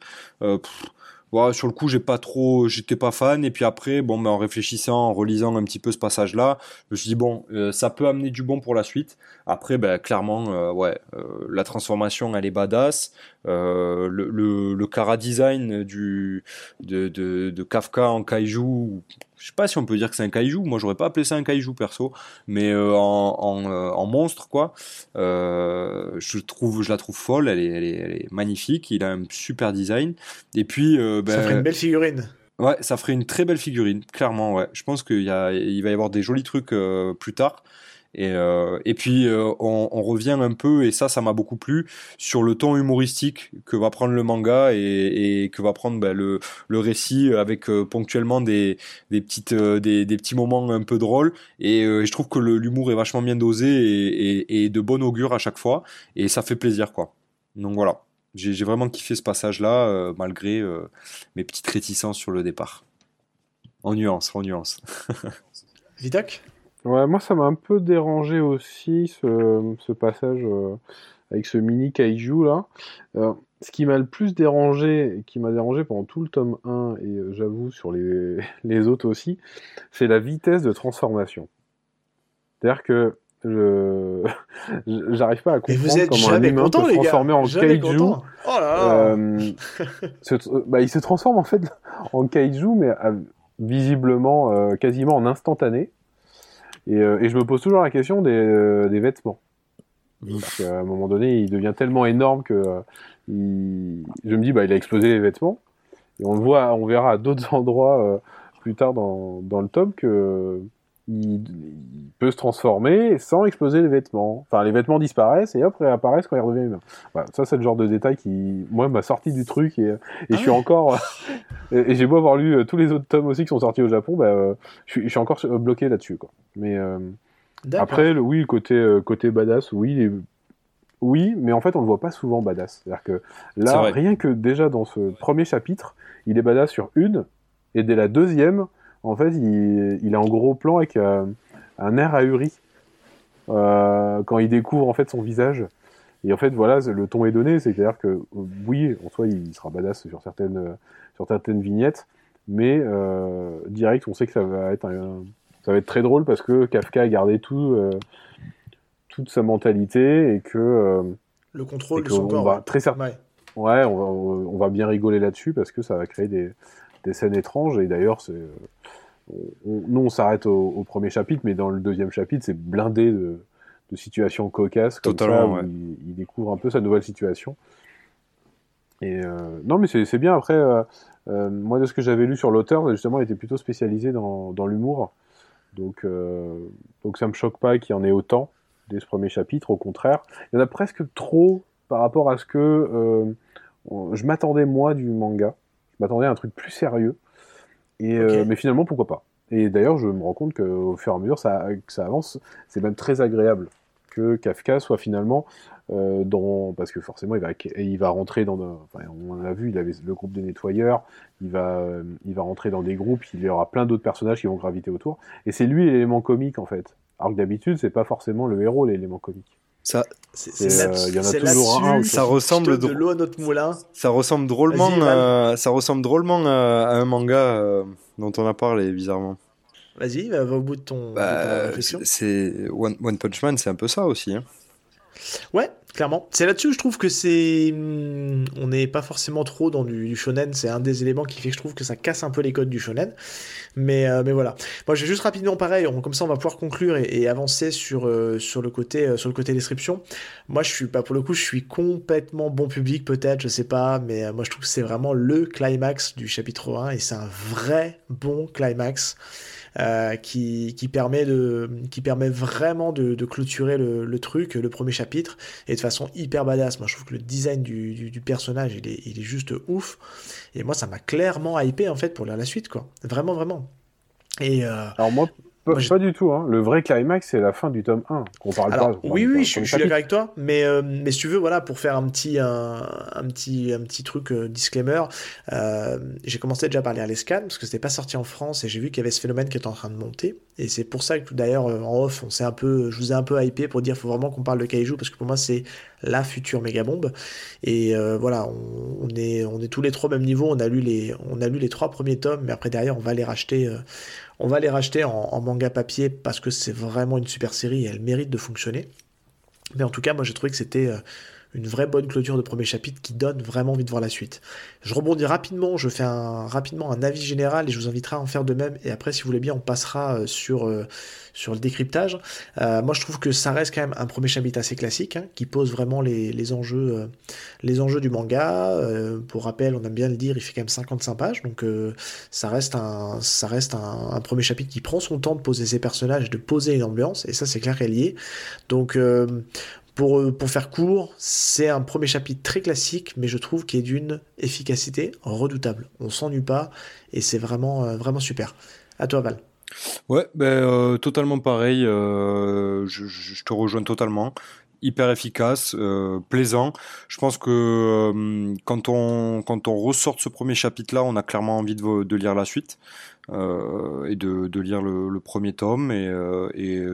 sur le coup, j'ai pas trop, j'étais pas fan. Et puis après, bon, mais en réfléchissant, en relisant un petit peu ce passage-là, je me suis dit bon, euh, ça peut amener du bon pour la suite. Après, ben, clairement, euh, ouais, euh, la transformation, elle est badass. le, le, le cara design du de, de, de Kafka en kaiju, je sais pas si on peut dire que c'est un kaiju. Moi, j'aurais pas appelé ça un kaiju perso, mais euh, en, euh, en, monstre quoi. Euh, je trouve, je la trouve folle. Elle est, elle est, magnifique. Il a un super design. Et puis, ben, ça ferait une belle figurine. Ouais, ça ferait une très belle figurine, clairement. Ouais, je pense qu'il y a, il va y avoir des jolis trucs plus tard. Et, euh, et puis euh, on, revient un peu, et ça, ça m'a beaucoup plu, sur le ton humoristique que va prendre le manga et, que va prendre bah, le, récit avec euh, ponctuellement des, petites, des, petits moments un peu drôles. Et je trouve que l'humour est vachement bien dosé et, et, de bon augure à chaque fois, et ça fait plaisir, quoi. Donc voilà, j'ai vraiment kiffé ce passage-là, malgré mes petites réticences sur le départ. En nuance, en nuance. Vidoc Ouais, moi ça m'a un peu dérangé aussi ce, ce passage euh, avec ce mini kaiju là. Euh, ce qui m'a le plus dérangé, qui m'a dérangé pendant tout le tome 1 et euh, j'avoue sur les, les autres aussi, c'est la vitesse de transformation. C'est-à-dire que je j'arrive pas à comprendre comment un humain peut se transformer en kaiju. Oh là là. bah, il se transforme en fait en kaiju mais visiblement quasiment en instantané. Euh, et, je me pose toujours la question des, euh, vêtements. Parce qu'à un moment donné, il devient tellement énorme que euh, je me dis, bah, il a explosé les vêtements. Et on le voit, on verra à d'autres endroits plus tard dans, dans le tome que il, peut se transformer sans exploser les vêtements. Enfin, les vêtements disparaissent et hop, réapparaissent quand il redevient humain. Voilà, ça, c'est le genre de détail qui, moi, m'a sorti du truc et, et je ah suis encore. et, j'ai beau avoir lu euh, tous les autres tomes aussi qui sont sortis au Japon, bah, euh, je, suis, encore bloqué là-dessus, quoi. Mais euh, après, le, oui, le côté, côté badass, oui, oui, mais en fait, on le voit pas souvent badass. C'est-à-dire que là, rien que déjà dans ce premier chapitre, il est badass sur une, et dès la deuxième, en fait, il, il est en gros plan avec euh, un air ahuri euh, quand il découvre en fait son visage. Et en fait, voilà, le ton est donné, c'est-à-dire que oui, en soi, il sera badass sur certaines, sur certaines vignettes, mais euh, direct, on sait que ça va être ça va être très drôle parce que Kafka a gardé tout, toute sa mentalité et que le contrôle de son corps. Va très certain. Ouais, on va, on va bien rigoler là-dessus parce que ça va créer des, des scènes étranges. Et d'ailleurs, c'est, nous, on s'arrête au, premier chapitre, mais dans le deuxième chapitre, c'est blindé de, situations cocasses. Comme Totalement, ça, il, découvre un peu sa nouvelle situation. Et euh, non, mais c'est bien. Après, euh, euh, moi, de ce que j'avais lu sur l'auteur, justement, il était plutôt spécialisé dans, l'humour. Donc, donc, ça me choque pas qu'il y en ait autant dès ce premier chapitre. Au contraire, il y en a presque trop par rapport à ce que je m'attendais moi du manga. Je m'attendais à un truc plus sérieux. Et, euh, mais finalement, pourquoi pas? Et d'ailleurs, je me rends compte qu'au fur et à mesure ça, que ça avance, c'est même très agréable que Kafka soit finalement euh, dans, parce que forcément il va, il va rentrer dans, enfin, on a vu, il avait le groupe des nettoyeurs, il va, il va rentrer dans des groupes, il y aura plein d'autres personnages qui vont graviter autour, et c'est lui l'élément comique en fait. Alors que d'habitude c'est pas forcément le héros l'élément comique. Ça, c'est il y en a toujours un. Ça ressemble de l'eau à notre moulin. Ça ressemble drôlement, ça ressemble drôlement à, un manga dont on a parlé bizarrement. Vas-y, va, au bout de ton, bah, C'est One, Punch Man, c'est un peu ça aussi. Hein. Ouais, clairement. C'est là-dessus je trouve que c'est. Hmm, on n'est pas forcément trop dans du, shonen. C'est un des éléments qui fait que je trouve que ça casse un peu les codes du shonen. Mais, euh, mais voilà. Moi, je vais juste rapidement pareil. comme ça, on va pouvoir conclure et, avancer sur, euh, sur, le côté, euh, sur le côté description. Moi, je suis pas, pour le coup, je suis complètement bon public, peut-être, je sais pas. Mais moi, je trouve que c'est vraiment le climax du chapitre 1 et c'est un vrai bon climax. Euh, qui, qui, permet de, qui permet vraiment de, de clôturer le, le, truc, le premier chapitre, et de façon hyper badass. Moi, je trouve que le design du, du, du personnage, il est, il est juste ouf. Et moi, ça m'a clairement hypé, en fait, pour lire la suite, quoi. Vraiment, vraiment. Et euh, Alors moi, pas, du tout. Hein. Le vrai climax, c'est la fin du tome 1. Qu'on parle pas. Oui, oui, je, suis d'accord avec toi. Mais, euh, mais si tu veux, voilà, pour faire un petit, un, petit, un petit truc euh, disclaimer, euh, j'ai commencé déjà par lire les scans parce que c'était pas sorti en France et j'ai vu qu'il y avait ce phénomène qui était en train de monter. Et c'est pour ça que d'ailleurs, en off, on s'est un peu, je vous ai un peu hypé pour dire qu'il faut vraiment qu'on parle de Kaiju parce que pour moi, c'est la future méga bombe. Et voilà, on, est, on est tous les trois au même niveau. On a lu les, on a lu les trois premiers tomes, mais après derrière, on va les racheter on va les racheter en, manga papier parce que c'est vraiment une super série et elle mérite de fonctionner. Mais en tout cas, moi j'ai trouvé que c'était euh, une vraie bonne clôture de premier chapitre qui donne vraiment envie de voir la suite. Je rebondis rapidement, je fais un, rapidement un avis général et je vous inviterai à en faire de même. Et après, si vous voulez bien, on passera euh, sur, euh, sur le décryptage. Euh, moi, je trouve que ça reste quand même un premier chapitre assez classique hein, qui pose vraiment les, enjeux, les enjeux du manga. pour rappel, on aime bien le dire, il fait quand même 55 pages. Donc, ça reste, un, ça reste un, premier chapitre qui prend son temps de poser ses personnages de poser une ambiance. Et ça, c'est clair qu'elle y est. Donc, euh, pour, faire court, c'est un premier chapitre très classique, mais je trouve qu'il est d'une efficacité redoutable. On s'ennuie pas et c'est vraiment, euh, vraiment super. À toi, Val. Ouais, ben, euh, totalement pareil. je, te rejoins totalement. Hyper efficace, plaisant. Je pense que quand, on, quand on ressort de ce premier chapitre-là, on a clairement envie de, lire la suite. et de, lire le, premier tome et, et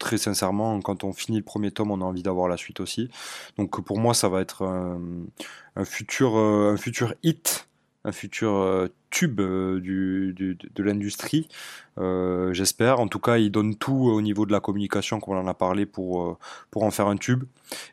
très sincèrement, quand on finit le premier tome, on a envie d'avoir la suite aussi. Donc pour moi, ça va être un, futur, euh, un futur hit, un futur euh, tube euh, de l'industrie, euh, j'espère. En tout cas, il donne tout au niveau de la communication, comme on en a parlé, pour, euh, pour en faire un tube.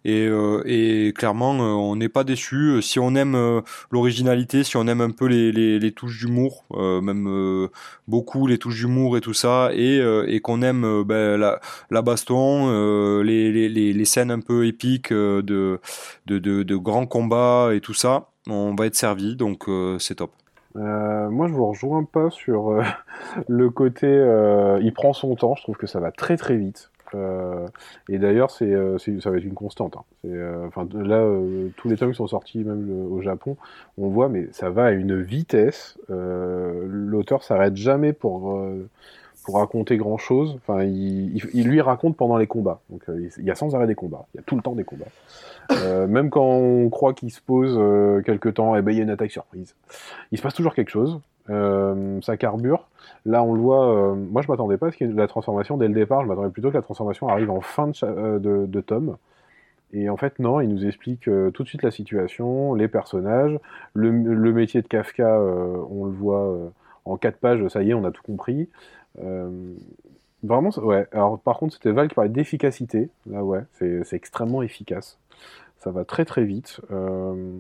Et, clairement, on n'est pas déçu. Si on aime l'originalité, si on aime un peu les, touches d'humour, même beaucoup les touches d'humour et tout ça, et, qu'on aime ben, la, baston, les, scènes un peu épiques de grands combats et tout ça, on va être servi, donc c'est top. Euh, moi, je vous rejoins pas sur euh, le côté. Euh, il prend son temps. Je trouve que ça va très très vite. et d'ailleurs, c'est, ça va être une constante. Hein. là, tous les tomes qui sont sortis, même au Japon, on voit, mais ça va à une vitesse. l'auteur s'arrête jamais pour pour raconter grand chose. Enfin, il, lui raconte pendant les combats. Donc, il y a sans arrêt des combats. Il y a tout le temps des combats. Euh, même quand on croit qu'il se pose euh, quelque temps, et eh ben, il y a une attaque surprise. Il se passe toujours quelque chose. Euh, ça carbure. Là, on le voit. Euh, moi, je m'attendais pas à ce qu'il y ait la transformation dès le départ. Je m'attendais plutôt que la transformation arrive en fin de, tome. Et en fait, non, il nous explique tout de suite la situation, les personnages, le métier de Kafka, on le voit en quatre pages, ça y est, on a tout compris. Vraiment, ouais. Alors, par contre, c'était Val qui parlait d'efficacité. Là, ouais, c'est extrêmement efficace ça va très très vite. Euh,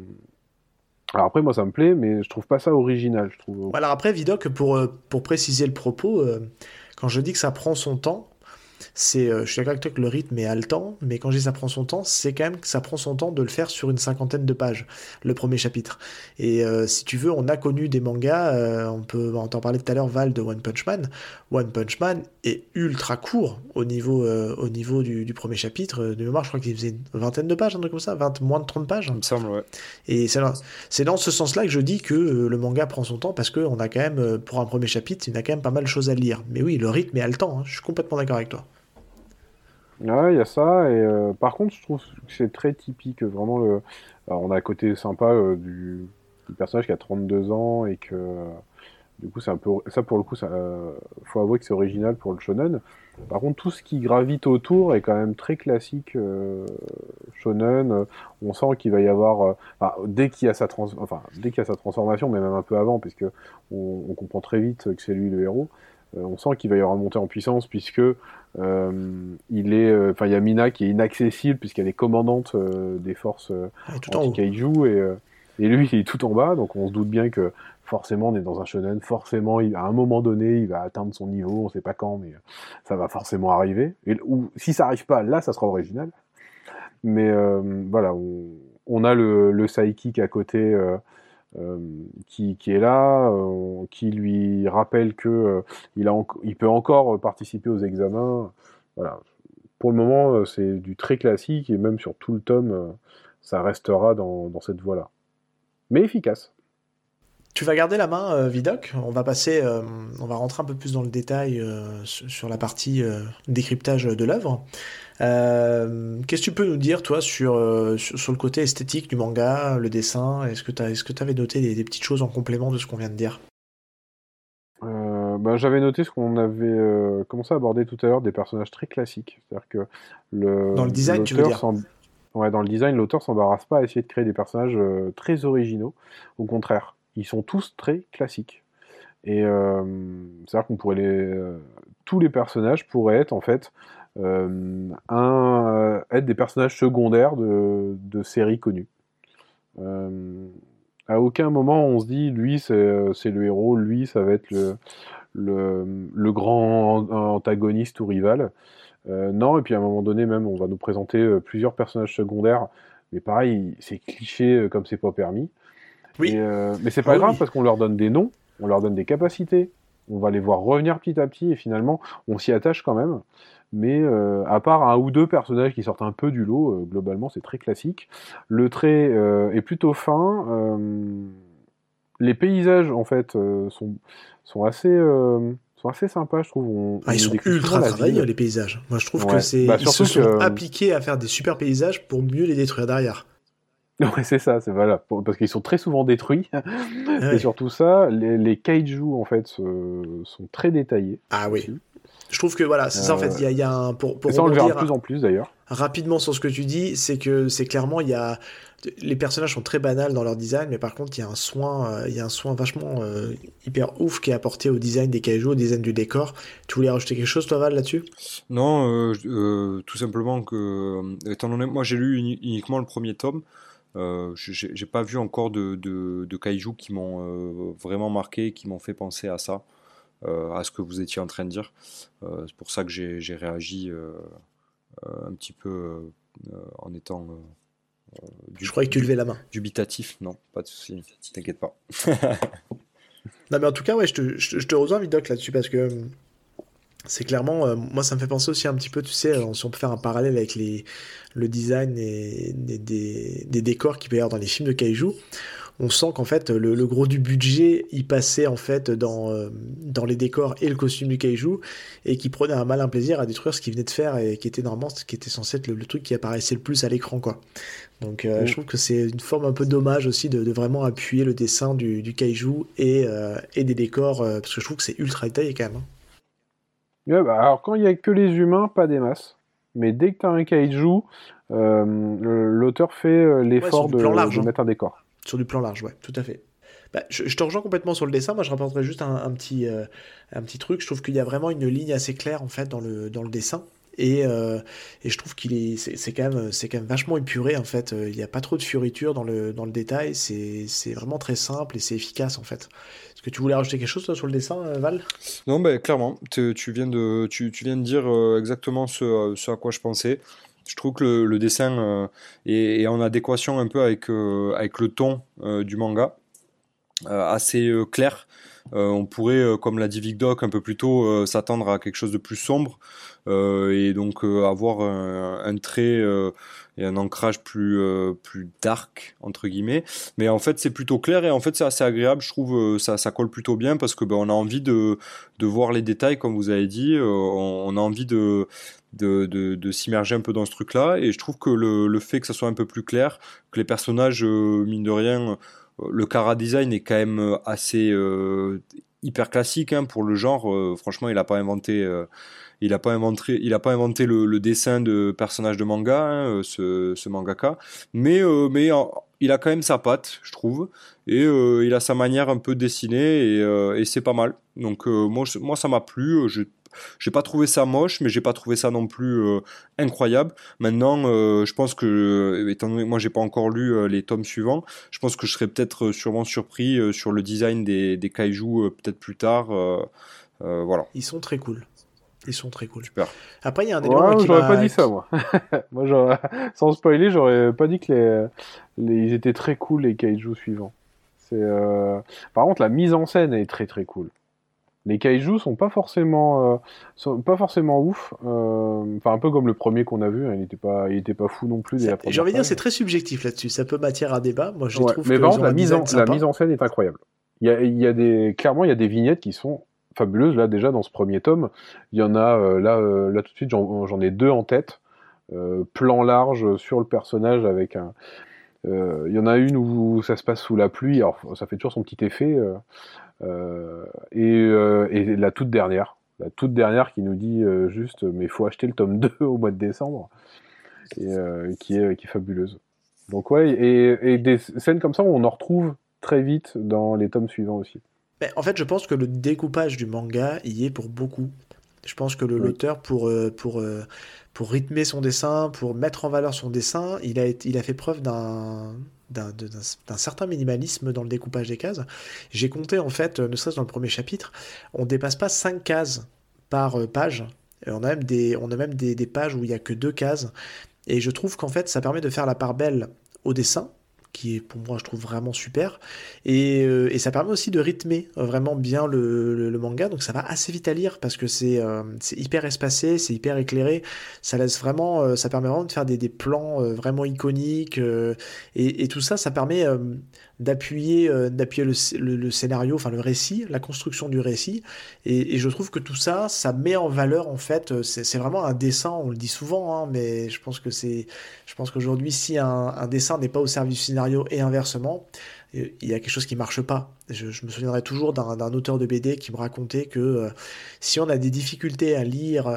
alors après, moi, ça me plaît, mais je trouve pas ça original. Je trouve. Alors après, Vidoc, pour, euh, pour préciser le propos, euh, quand je dis que ça prend son temps, c'est, euh, je suis d'accord avec toi que le rythme est haletant, mais quand je dis ça prend son temps, c'est quand même que ça prend son temps de le faire sur une cinquantaine de pages, le premier chapitre. Et euh, si tu veux, on a connu des mangas, euh, on peut en t'en parler tout à l'heure, Val, de One Punch Man. One Punch Man est ultra court au niveau, au niveau du, premier chapitre. De mémoire, je crois qu'il faisait une vingtaine de pages, un truc comme ça, 20, moins de 30 pages. Il me semble, ouais. Et c'est dans, c'est dans ce sens-là que je dis que le manga prend son temps, parce qu'on a quand même, pour un premier chapitre, il y a quand même pas mal de choses à lire. Mais oui, le rythme est haletant, hein. je suis complètement d'accord avec toi. Ouais, il y a ça. Et par contre, je trouve que c'est très typique. Vraiment, le... on a un côté sympa du... du personnage qui a 32 ans et que du coup, c'est un peu ça pour le coup, ça euh, faut avouer que c'est original pour le shonen. Par contre, tout ce qui gravite autour est quand même très classique euh, shonen. On sent qu'il va y avoir, euh, dès qu'il y a sa trans, dès qu'il y a sa transformation, mais même un peu avant, puisque on, on comprend très vite que c'est lui le héros. Euh, on sent qu'il va y avoir une montée en puissance puisque il est, enfin, il y a Mina qui est inaccessible puisqu'elle est commandante des forces anti-kaiju et et lui, il est tout en bas, donc on se doute bien que forcément on est dans un shonen, forcément à un moment donné il va atteindre son niveau, on sait pas quand, mais ça va forcément arriver. Et, ou si ça arrive pas, là ça sera original. Mais euh, voilà, on, a le, le sidekick à côté euh, euh, qui, est là, qui lui rappelle que a il peut encore participer aux examens. Voilà. Pour le moment, c'est du très classique et même sur tout le tome, ça restera dans cette voie-là. Mais efficace. Tu vas garder la main, euh, Vidoc. On va passer, euh, on va rentrer un peu plus dans le détail euh, sur la partie décryptage de l'œuvre. Qu'est-ce que tu peux nous dire, toi, sur, sur, le côté esthétique du manga, le dessin? Est-ce que tu est avais noté des, petites choses en complément de ce qu'on vient de dire? Bah, J'avais noté ce qu'on avait commencé à aborder tout à l'heure, des personnages très classiques. C'est-à-dire que le, dans le design, tu veux dire? Ouais, dans le design, l'auteur s'embarrasse pas à essayer de créer des personnages très originaux. Au contraire, ils sont tous très classiques. Et euh, c'est-à-dire qu'on pourrait les. Euh, tous les personnages pourraient être en fait euh, un, être des personnages secondaires de, de séries connues. à aucun moment on se dit lui c'est le héros, lui ça va être le, le, le grand antagoniste ou rival. non, et puis à un moment donné même on va nous présenter plusieurs personnages secondaires, mais pareil, c'est cliché comme c'est pas permis. Oui. Euh, mais c'est pas ah grave parce qu'on leur donne des noms, on leur donne des capacités, on va les voir revenir petit à petit et finalement on s'y attache quand même. Mais euh, à part un ou deux personnages qui sortent un peu du lot, euh, globalement c'est très classique. Le trait est plutôt fin. les paysages en fait sont, sont assez sont assez sympas, je trouve. ah, ils sont ultra travaillés, les paysages. Moi, je trouve que c'est. Bah, ils se sont appliqués à faire des super paysages pour mieux les détruire derrière. Ouais, c'est ça, c'est voilà, parce qu'ils sont très souvent détruits. Et surtout ça, les, les kaiju en fait sont très détaillés. Ah oui. Je trouve que voilà, c'est ça en fait. Il y, a, un pour, pour ça on le verra de plus en plus d'ailleurs. Rapidement sur ce que tu dis, c'est que c'est clairement il y a les personnages sont très banals dans leur design, mais par contre il y a un soin, euh, il y a un soin vachement euh, hyper ouf qui est apporté au design des kaiju, au design du décor. Tu voulais rajouter quelque chose toi Val là-dessus? Non, euh, tout simplement que étant donné moi j'ai lu uniquement le premier tome. Euh, j'ai pas vu encore de, de, kaiju qui m'ont euh, vraiment marqué, qui m'ont fait penser à ça, euh, à ce que vous étiez en train de dire. c'est pour ça que j'ai réagi un petit peu en étant. Du, je croyais que tu levais la main. Dubitatif, non, pas de souci, t'inquiète pas. non, mais en tout cas, ouais, je te, je, je te rejoins, Vidoc, là-dessus, parce que c'est clairement, euh, moi ça me fait penser aussi un petit peu, tu sais, euh, si on peut faire un parallèle avec les, le design et, des, des, décors qu'il peut y avoir dans les films de kaiju, on sent qu'en fait le, gros du budget il passait en fait dans, euh, dans les décors et le costume du kaiju et qui prenait un malin plaisir à détruire ce qu'il venait de faire et qui était normalement ce qui était censé être le, truc qui apparaissait le plus à l'écran quoi. Donc mm. je trouve que c'est une forme un peu dommage aussi de, vraiment appuyer le dessin du, du kaiju et, et des décors parce que je trouve que c'est ultra détaillé quand même. Hein. Bah, alors quand il n'y a que les humains, pas des masses. Mais dès que tu as un kaiju, euh, l'auteur fait euh, l'effort de, hein. mettre un décor. Sur du plan large, ouais, tout à fait. Bah, je, te rejoins complètement sur le dessin. Moi, je rapporterai juste un, petit, euh, un petit truc. Je trouve qu'il y a vraiment une ligne assez claire en fait dans le, dans le dessin. Et, et, je trouve qu'il est, c'est, quand même, c'est quand même vachement épuré en fait. Il n'y a pas trop de fioritures dans le, dans le détail. C'est, vraiment très simple et c'est efficace en fait. Est-ce que tu voulais rajouter quelque chose sur le dessin, euh, Val? Non, ben, clairement. Tu, viens de, tu, viens de dire euh, exactement ce, à quoi je pensais. Je trouve que le, dessin euh, est, en adéquation un peu avec, avec le ton du manga, assez clair. on pourrait, comme l'a dit Vic Doc un peu plus tôt, s'attendre à quelque chose de plus sombre et donc avoir un, trait et un ancrage plus plus dark entre guillemets. Mais en fait, c'est plutôt clair et en fait, c'est assez agréable. Je trouve ça ça colle plutôt bien parce que ben, on a envie de de voir les détails comme vous avez dit. on a envie de de, de, s'immerger un peu dans ce truc-là. Et je trouve que le, le, fait que ça soit un peu plus clair, que les personnages, euh, mine de rien, euh, le cara design est quand même euh, assez hyper classique hein, pour le genre. franchement, il n'a pas inventé. Il n'a pas inventé, il a pas inventé le, dessin de personnages de manga, hein, ce, ce, mangaka, mais, mais il a quand même sa patte, je trouve, et il a sa manière un peu de dessiner, et, et c'est pas mal. Donc moi, moi, ça m'a plu. Je j'ai pas trouvé ça moche, mais j'ai pas trouvé ça non plus euh, incroyable. Maintenant, euh, je pense que, euh, étant donné que moi j'ai pas encore lu les tomes suivants, je pense que je serais peut-être sûrement surpris sur le design des, des kaiju peut-être plus tard. voilà. Ils sont très cool. Ils sont très cool. Super. Après, il y a un élément ouais, J'aurais pas dit ça, moi. moi sans spoiler, j'aurais pas dit que les... les... ils étaient très cool, les kaiju suivants. C'est, Par contre, la mise en scène est très très cool les kaiju sont pas forcément euh, sont pas forcément ouf euh, enfin un peu comme le premier qu'on a vu hein, il était pas il était pas fou non plus j'ai envie de dire c'est très subjectif là-dessus ça peut matière à débat moi je trouve mais par contre la mise en la mise en scène est incroyable il y a, il y a des clairement il y a des vignettes qui sont fabuleuses là déjà dans ce premier tome. Il y en a euh, là là tout de suite j'en ai deux en tête. Plan large sur le personnage avec un il y en a une où ça se passe sous la pluie. Alors ça fait toujours son petit effet euh, euh, et, la toute dernière, la toute dernière qui nous dit euh, juste mais faut acheter le tome 2 au mois de décembre et qui est qui est fabuleuse. Donc ouais et, des scènes comme ça on en retrouve très vite dans les tomes suivants aussi. Mais en fait, je pense que le découpage du manga y est pour beaucoup. Je pense que l'auteur, pour, pour, pour rythmer son dessin, pour mettre en valeur son dessin, il a, il a fait preuve d'un d'un certain minimalisme dans le découpage des cases. J'ai compté en fait, ne serait-ce dans le premier chapitre, on dépasse pas 5 cases par euh, page. on a même des, on a même des, des pages où il n'y a que deux cases. Et je trouve qu'en fait, ça permet de faire la part belle au dessin, qui est pour moi je trouve vraiment super. Et, euh, et ça permet aussi de rythmer euh, vraiment bien le, manga. Donc ça va assez vite à lire parce que c'est euh, hyper espacé c'est hyper éclairé. Ça laisse vraiment ça permet vraiment de faire des, des plans vraiment iconiques et, tout ça ça permet d'appuyer d'appuyer le, le, scénario enfin le récit la construction du récit et, et, je trouve que tout ça ça met en valeur en fait c'est vraiment un dessin on le dit souvent hein, mais je pense que c'est je pense qu'aujourd'hui si un, un dessin n'est pas au service du scénario et inversement, il y a quelque chose qui marche pas. Je, me souviendrai toujours d'un auteur de BD qui me racontait que euh, si on a des difficultés à lire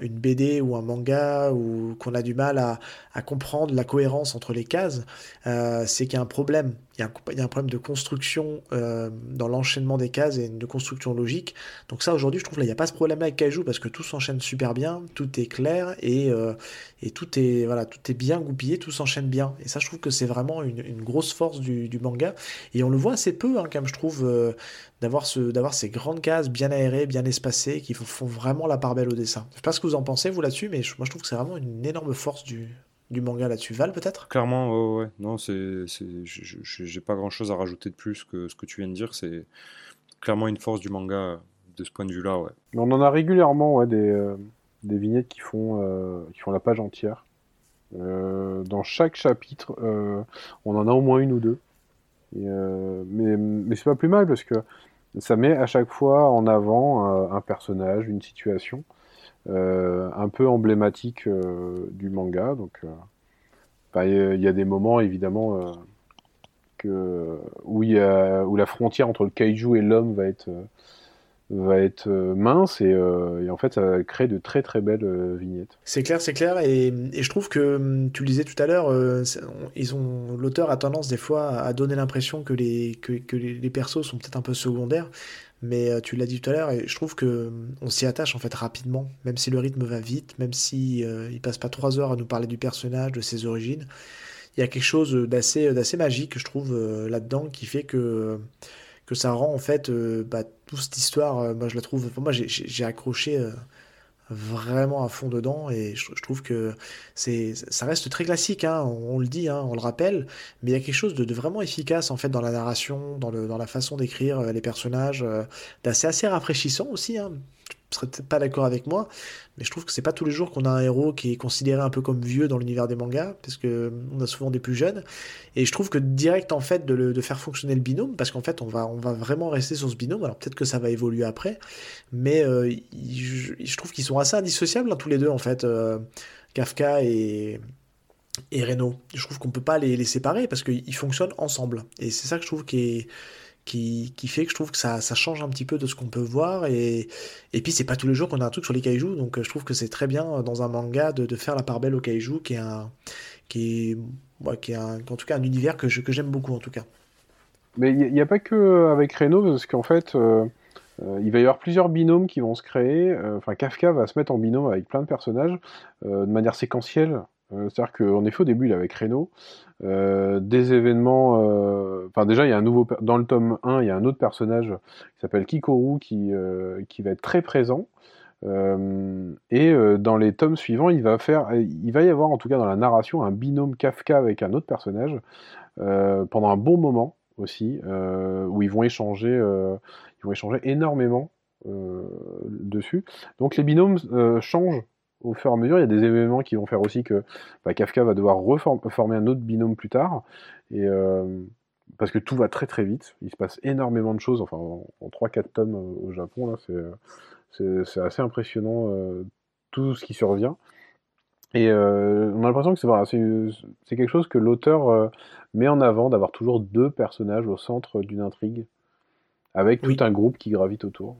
une BD ou un manga ou qu'on a du mal à, comprendre la cohérence entre les cases, euh, c'est qu'il y a un problème. Il y, a un, problème de construction euh, dans l'enchaînement des cases et de construction logique. Donc ça aujourd'hui je trouve là il n'y a pas ce problème avec Kaiju parce que tout s'enchaîne super bien, tout est clair et, tout est voilà tout est bien goupillé, tout s'enchaîne bien. Et ça je trouve que c'est vraiment une, grosse force du, manga et on le voit assez peu hein, je trouve, euh, d'avoir ce, d'avoir ces grandes cases bien aérées, bien espacées, qui font vraiment la part belle au dessin. Je sais pas ce que vous en pensez, vous, là-dessus, mais moi, je trouve que c'est vraiment une énorme force du, du manga là-dessus. Val, peut-être? Clairement, ouais, Non, c'est, j'ai pas grand-chose à rajouter de plus que ce que tu viens de dire. C'est clairement une force du manga de ce point de vue-là, ouais. On en a régulièrement, ouais, des, euh, des vignettes qui font, euh, qui font la page entière. dans chaque chapitre, on en a au moins une ou deux. Euh, mais mais c'est pas plus mal parce que ça met à chaque fois en avant euh, un personnage, une situation euh, un peu emblématique du manga. Donc, bah, il y, a des moments évidemment que, où, y a, où la frontière entre le kaiju et l'homme va être va être euh, mince euh, et, en fait ça crée de très très belles euh, vignettes. C'est clair, c'est clair et, je trouve que hum, tu le disais tout à l'heure, ils ont l'auteur a tendance des fois à donner l'impression que les que, les, persos sont peut-être un peu secondaires, mais tu l'as dit tout à l'heure et je trouve que hum, on s'y attache en fait rapidement, même si le rythme va vite, même si il passe pas trois heures à nous parler du personnage, de ses origines, il y a quelque chose d'assez d'assez magique je trouve là-dedans qui fait que que ça rend en fait bah, toute cette histoire, euh, moi je la trouve, moi j'ai accroché euh, vraiment à fond dedans et je, trouve que c'est ça reste très classique, hein, on, le dit, hein, on le rappelle, mais il y a quelque chose de, vraiment efficace en fait dans la narration, dans, le, dans la façon d'écrire euh, les personnages, d'assez assez rafraîchissant aussi. Hein. Serais peut-être pas d'accord avec moi, mais je trouve que c'est pas tous les jours qu'on a un héros qui est considéré un peu comme vieux dans l'univers des mangas, parce que on a souvent des plus jeunes. Et je trouve que direct en fait de, faire fonctionner le binôme, parce qu'en fait on va, on va vraiment rester sur ce binôme. Alors peut-être que ça va évoluer après, mais euh, je, trouve qu'ils sont assez indissociables hein, tous les deux en fait, euh, Kafka et et Renault. Je trouve qu'on peut pas les, les séparer parce qu'ils fonctionnent ensemble. Et c'est ça que je trouve qui est qui, fait que je trouve que ça, change un petit peu de ce qu'on peut voir. Et, et puis, c'est pas tous les jours qu'on a un truc sur les kaiju, donc euh, je trouve que c'est très bien euh, dans un manga de, faire la part belle au kaiju, qui est un. qui est, qui est en tout cas un univers que, que j'aime beaucoup, en tout cas. Mais il n'y a, pas que avec Reno, parce qu'en fait. Euh, il va y avoir plusieurs binômes qui vont se créer. Enfin, Kafka va se mettre en binôme avec plein de personnages de manière séquentielle. C'est-à-dire qu'en effet, au début, il est avec Reno. Euh, des événements. Euh, enfin, déjà, il y a un nouveau. Dans le tome 1, il y a un autre personnage qui s'appelle Kikoru qui, euh, qui va être très présent. et dans les tomes suivants, il va, faire, il va y avoir, en tout cas dans la narration, un binôme Kafka avec un autre personnage pendant un bon moment aussi, où ils vont échanger, ils vont échanger énormément dessus. Donc les binômes changent au fur et à mesure, il y a des événements qui vont faire aussi que bah, Kafka va devoir reformer un autre binôme plus tard. Et, euh, parce que tout va très très vite. Il se passe énormément de choses. Enfin, en, 3-4 tomes au Japon, là, c'est assez impressionnant euh, tout ce qui survient. Et euh, on a l'impression que c'est quelque chose que l'auteur met en avant, d'avoir toujours deux personnages au centre d'une intrigue, avec tout un groupe qui gravite autour.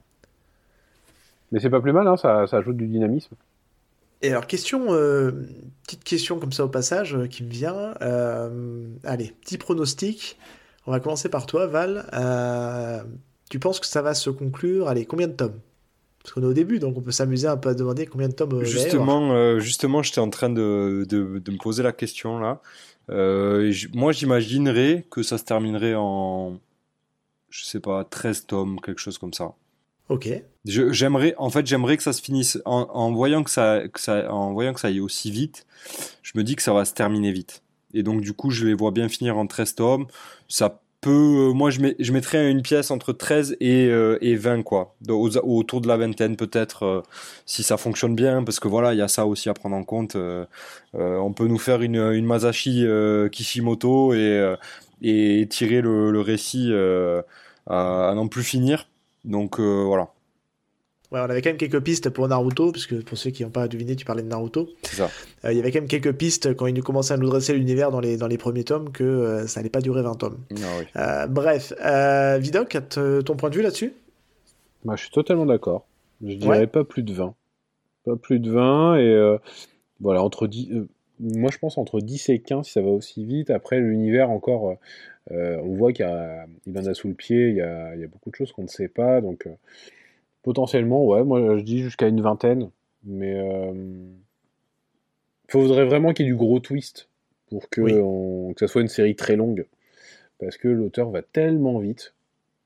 Mais c'est pas plus mal, hein, ça, ça ajoute du dynamisme. Et alors, question, euh, petite question comme ça au passage euh, qui me vient. Euh, allez, petit pronostic. On va commencer par toi, Val. tu penses que ça va se conclure Allez, combien de tomes? Parce qu'on est au début, donc on peut s'amuser un peu à demander combien de tomes. Justement, justement j'étais en train de, de, me poser la question là. moi, j'imaginerais que ça se terminerait en, je sais pas, 13 tomes, quelque chose comme ça. Ok. J'aimerais, en fait, j'aimerais que ça se finisse en, voyant que ça, ça, en voyant que ça aille aussi vite. Je me dis que ça va se terminer vite. Et donc, du coup, je les vois bien finir en 13 tomes. Ça peut, euh, moi, je, mets, je mettrais une pièce entre 13 et, euh, et 20, quoi. autour de la vingtaine, peut-être, euh, si ça fonctionne bien, parce que voilà, il y a ça aussi à prendre en compte. on peut nous faire une, une Masashi Kishimoto et, et tirer le, le récit à, à n'en plus finir donc euh, voilà. Ouais, on avait quand même quelques pistes pour Naruto, puisque pour ceux qui n'ont pas deviné, tu parlais de Naruto. C'est ça. Euh, il y avait quand même quelques pistes quand il nous commençait à nous dresser l'univers dans les, dans les premiers tomes que euh, ça n'allait pas durer 20 tomes. Ah bref, Vidoc, ton point de vue là-dessus? Moi, Je suis totalement d'accord. Je dirais pas plus de 20. Pas plus de 20, et voilà, entre 10, moi je pense entre 10 et 15 si ça va aussi vite. Après, l'univers encore, euh, on voit qu'il en a sous le pied, il y a, beaucoup de choses qu'on ne sait pas. Donc, euh, potentiellement, ouais, moi je dis jusqu'à une vingtaine. Mais il euh, faudrait vraiment qu'il y ait du gros twist pour que, que ça soit une série très longue. Parce que l'auteur va tellement vite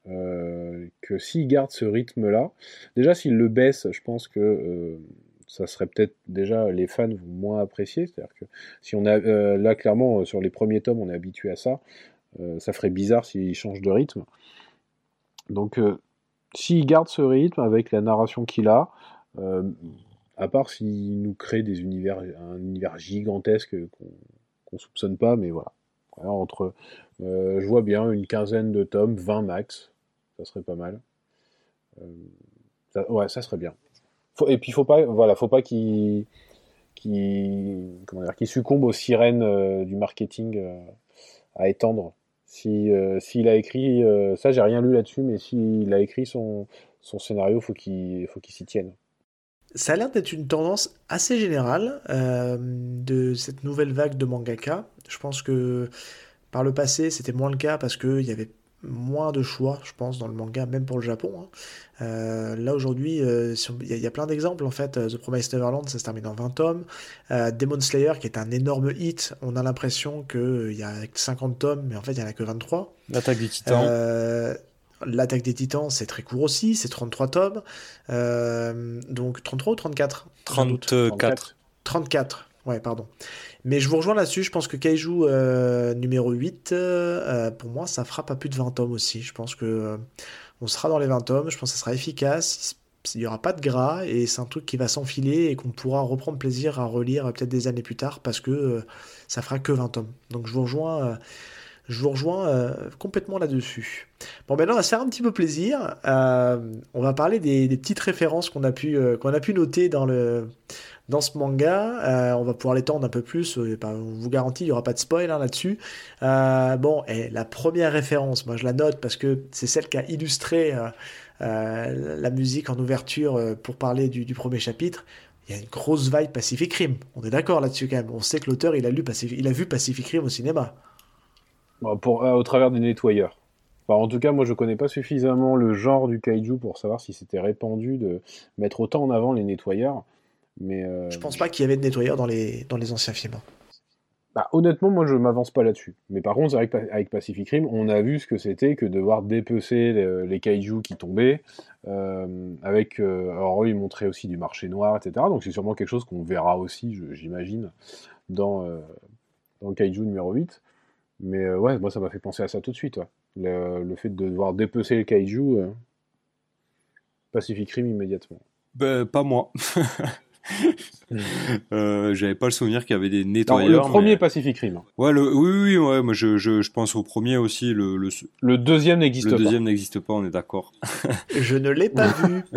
que s'il garde ce rythme-là, déjà s'il le baisse, je pense que ça serait peut-être déjà les fans vont moins apprécier. C'est-à-dire que si on a là clairement sur les premiers tomes, on est habitué à ça. Euh, ça ferait bizarre s'il change de rythme. Donc, euh, s'il garde ce rythme avec la narration qu'il a, euh, à part s'il nous crée des univers, un univers gigantesque qu'on ne soupçonne pas, mais voilà. entre, je vois bien une quinzaine de tomes, 20 max, ça serait pas mal. ouais, ça serait bien. et puis faut pas, voilà, faut pas qu'il qui, succombe aux sirènes du marketing à étendre si euh, s'il a écrit euh, ça j'ai rien lu là-dessus mais s'il a écrit son, son scénario faut qu'il faut qu'il s'y tienne. Ça a l'air d'être une tendance assez générale euh, de cette nouvelle vague de mangaka. Je pense que par le passé c'était moins le cas parce qu'il y avait moins de choix, je pense, dans le manga, même pour le Japon. Hein. Euh, là aujourd'hui, euh, il y, a plein d'exemples en fait. Euh, The Promised Neverland, ça se termine en 20 tomes. Demon Slayer, qui est un énorme hit, on a l'impression qu'il y a 50 tomes, mais en fait il n'y en a que 23. L'attaque du titan. L'attaque des titans, c'est très court aussi, c'est 33 tomes. Euh, donc 33 ou 34 34. 34, ouais, pardon. Mais je vous rejoins là-dessus, je pense que Kaiju euh, numéro 8, euh, pour moi, ça fera pas plus de 20 tomes aussi. Je pense que on sera dans les 20 tomes, je pense que ça sera efficace, il n'y aura pas de gras, et c'est un truc qui va s'enfiler et qu'on pourra reprendre plaisir à relire peut-être des années plus tard, parce que ça fera que 20 tomes. Donc je vous rejoins je vous euh, complètement là-dessus. Bon, maintenant, on va faire un petit peu plaisir. Euh, on va parler des, petites références euh, qu'on a pu noter dans, le, dans ce manga. on va pouvoir l'étendre un peu plus. on vous garantit, il n'y aura pas de spoil hein, là-dessus. bon, et la première référence, moi je la note parce que c'est celle qui a illustré la musique en ouverture pour parler du, premier chapitre il y a une grosse vibe Pacific Rim. On est d'accord là-dessus quand même. On sait que l'auteur, il, a lu il a vu Pacific Rim au cinéma. Euh, au travers des nettoyeurs. en tout cas, moi, je connais pas suffisamment le genre du kaiju pour savoir si c'était répandu de mettre autant en avant les nettoyeurs. Mais euh... je pense pas qu'il y avait de nettoyeurs dans les, dans les anciens films. Bah, honnêtement, moi, je m'avance pas là-dessus. Mais par contre, avec, avec Pacific Rim, on a vu ce que c'était que devoir dépecer les, les kaiju qui tombaient. Euh, avec, euh, alors ils montraient aussi du marché noir, etc. Donc c'est sûrement quelque chose qu'on verra aussi, j'imagine, dans, dans le kaiju numéro 8. Mais euh, ouais, moi ça m'a fait penser à ça tout de suite. Le, fait de devoir dépecer le kaiju, euh, Pacific Rim immédiatement. Ben, pas moi. euh, J'avais pas le souvenir qu'il y avait des nettoyeurs. le premier Pacific Rim. Ouais, le, oui, oui, ouais, moi je, je, je, pense au premier aussi. Le, le, le deuxième n'existe pas. Le deuxième n'existe pas, on est d'accord. je ne l'ai pas vu.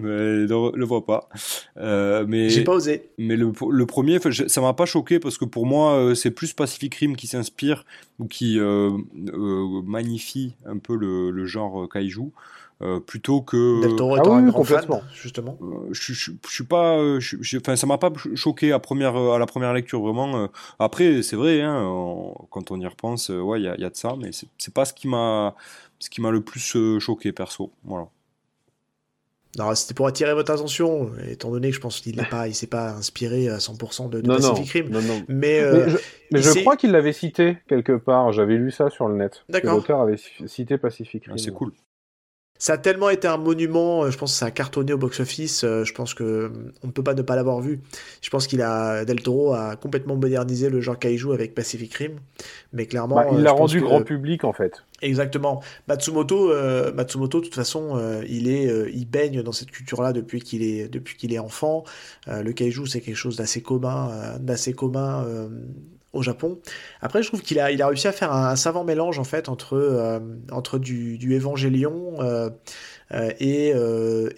mais ne le vois pas. Euh, mais j'ai pas osé. Mais le, le premier, ça m'a pas choqué parce que pour moi, euh, c'est plus Pacific Rim qui s'inspire ou qui euh, euh, magnifie un peu le, le genre kaiju. Euh, plutôt que. Del Toro ah un grand fan, justement. Euh, je, je, je, suis pas, je, enfin, ça m'a pas choqué à première, à la première lecture vraiment. Euh. Après, c'est vrai, hein, quand on y repense, ouais, il y, y, a de ça, mais c'est pas ce qui m'a, ce qui m'a le plus choqué perso, voilà. C'était pour attirer votre attention, étant donné que je pense qu'il ne s'est pas inspiré à 100% de, de Pacific Rim. Non, non. Mais, mais, je, crois qu'il l'avait cité quelque part. J'avais lu ça sur le net. L'auteur avait cité Pacific ah, Rim. c'est cool. Ça a tellement été un monument, euh, je pense que ça a cartonné au box-office, euh, je pense que euh, on ne peut pas ne pas l'avoir vu. Je pense qu'il a Del Toro a complètement modernisé le genre kaiju avec Pacific Rim, mais clairement bah, il l'a rendu grand public en fait. Exactement. Matsumoto, Matsumoto, de toute façon, il est, il baigne dans cette culture-là depuis qu'il est, depuis qu'il est enfant. le kaiju, c'est quelque chose d'assez commun, d'assez commun au Japon. Après, je trouve qu'il a, il a réussi à faire un, savant mélange en fait entre, euh, entre du, du Évangélion euh, euh, et,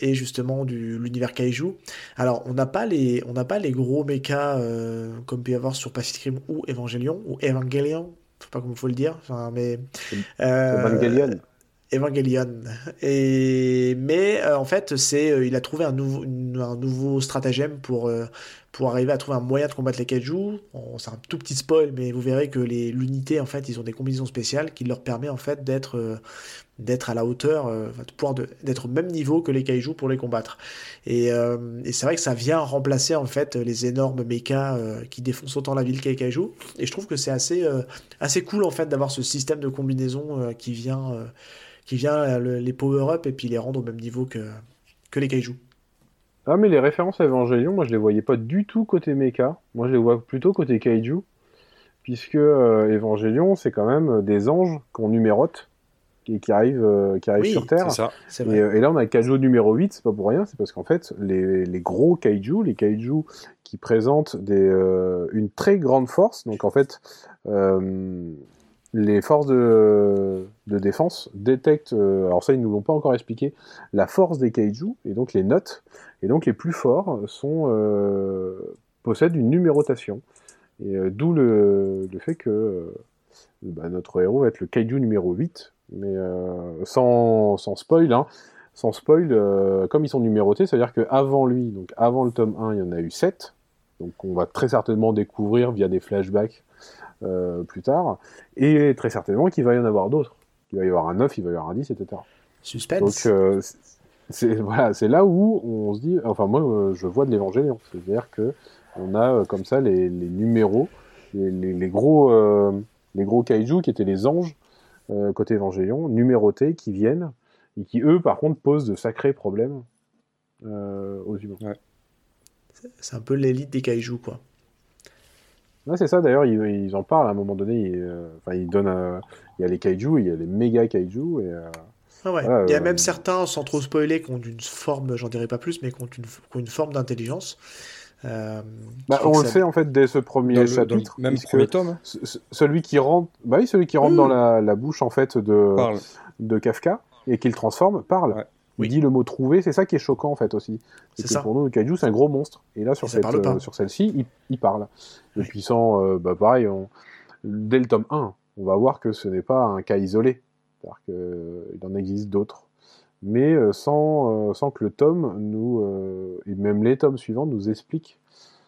et justement du l'univers kaiju. Alors, on n'a pas les, on n'a pas les gros mechas comme peut y avoir sur Pacific Rim ou Évangélion ou Evangelion. Je sais pas comment il faut le dire. Enfin, mais Evangelion. Evangelion. Et mais en fait, c'est il a trouvé un nouveau un nouveau stratagème pour pour arriver à trouver un moyen de combattre les kaiju. C'est un tout petit spoil, mais vous verrez que l'unité, en fait, ils ont des combinaisons spéciales qui leur permet en fait d'être euh, d'être à la hauteur, euh, d'être au même niveau que les kaiju pour les combattre. Et, euh, et c'est vrai que ça vient remplacer en fait les énormes mechas qui défoncent autant la ville que les kaiju. Et je trouve que c'est assez assez cool en fait d'avoir ce système de combinaison qui vient qui vient les power up et puis les rendre au même niveau que que les kaiju. Ah, mais les références à Evangelion, moi je les voyais pas du tout côté mecha. Moi je les vois plutôt côté kaiju. Puisque euh, Evangelion, c'est quand même euh, des anges qu'on numérote et qui arrivent, euh, qui arrivent sur Terre. Ça, et, et, là, on a le kaiju numéro 8, c'est pas pour rien, c'est parce qu'en fait, les, les, gros kaiju, les kaiju qui présentent des, une très grande force, donc en fait, les forces de, défense détectent, alors ça, ils nous l'ont pas encore expliqué, la force des kaiju, et donc les notes. Et donc les plus forts euh, possèdent une numérotation. Euh, d'où le, fait que euh, bah, notre héros va être le kaiju numéro 8, mais sans, sans, spoil, hein, sans spoil, comme ils sont numérotés, c'est-à-dire qu'avant lui, donc avant le tome 1, il y en a eu 7, donc on va très certainement découvrir via des flashbacks plus tard, et très certainement qu'il va y en avoir d'autres. Il va y avoir un 9, il va y avoir un 10, etc. Suspense. Donc c'est voilà, c'est là où on se dit, enfin moi euh, je vois de l'évangélion, c'est-à-dire que on a euh, comme ça les, les numéros, les, les, gros euh, les gros kaiju qui étaient les anges euh, côté Evangelion, numérotés, qui viennent, et qui, eux, par contre, posent de sacrés problèmes euh, aux humains. C'est un peu l'élite des kaijus, quoi. Ouais, c'est ça, d'ailleurs, ils, ils en parlent à un moment donné. Ils, euh, ils donnent. euh, il y a les kaijus, il y a les méga kaijus. Et, euh, Ah ouais. Voilà, Il y a euh, même certains, sans trop spoiler, qui ont une forme, j'en dirai pas plus, mais qui ont une, qui ont une forme d'intelligence. euh, bah, on le ça- sait en fait dès ce premier Dans le, dans le chapitre. même premier tome, hein, ce- ce- celui qui rentre, bah oui, celui qui rentre Oui. dans la, la bouche en fait de, parle. de Kafka et qui le transforme parle. Ouais. Il Oui. dit le mot trouvé, c'est ça qui est choquant en fait aussi. C'est ça. Pour nous, le kaiju, c'est un gros monstre. Et là, sur, Et cette, euh, sur celle-ci, il, il parle. Le Oui. puissant, euh, bah pareil, on- dès le tome 1, on va voir que ce n'est pas un cas isolé. C'est-à-dire qu'il en existe d'autres. Mais euh, sans, euh, sans que le tome nous, euh, et même les tomes suivants, nous expliquent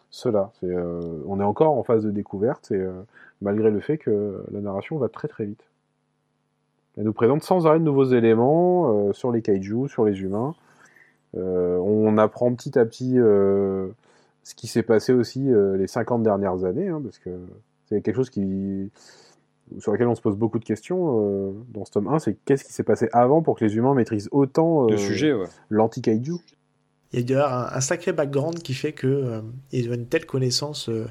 cela. Euh, on est encore en phase de découverte, et euh, malgré le fait que la narration va très très vite. Elle nous présente sans arrêt de nouveaux éléments euh, sur les kaiju, sur les humains. Euh, on apprend petit à petit euh, ce qui s'est passé aussi euh, les 50 dernières années, hein, parce que c'est quelque chose qui, sur lequel on se pose beaucoup de questions euh, dans ce tome 1, c'est qu'est-ce qui s'est passé avant pour que les humains maîtrisent autant Le euh, sujet, ouais. l'anti-kaiju Il y a d'ailleurs un, un sacré background qui fait que euh, ont une telle connaissance, euh,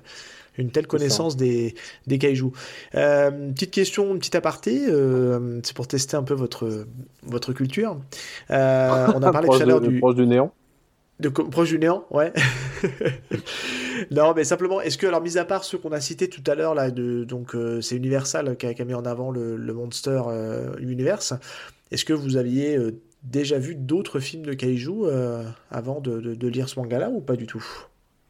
une telle connaissance des, des kaijus. Euh, petite question, petite aparté, euh, c'est pour tester un peu votre, votre culture. Euh, on a parlé tout à l'heure de, du, proche du néant. de proche du néant, ouais. non, mais simplement, est-ce que, alors, mis à part ceux qu'on a cités tout à l'heure, là, de, donc, euh, c'est Universal qui a, qui a mis en avant le, le Monster euh, Universe, est-ce que vous aviez euh, déjà vu d'autres films de kaiju avant de, de- de lire ce manga-là ou pas du tout?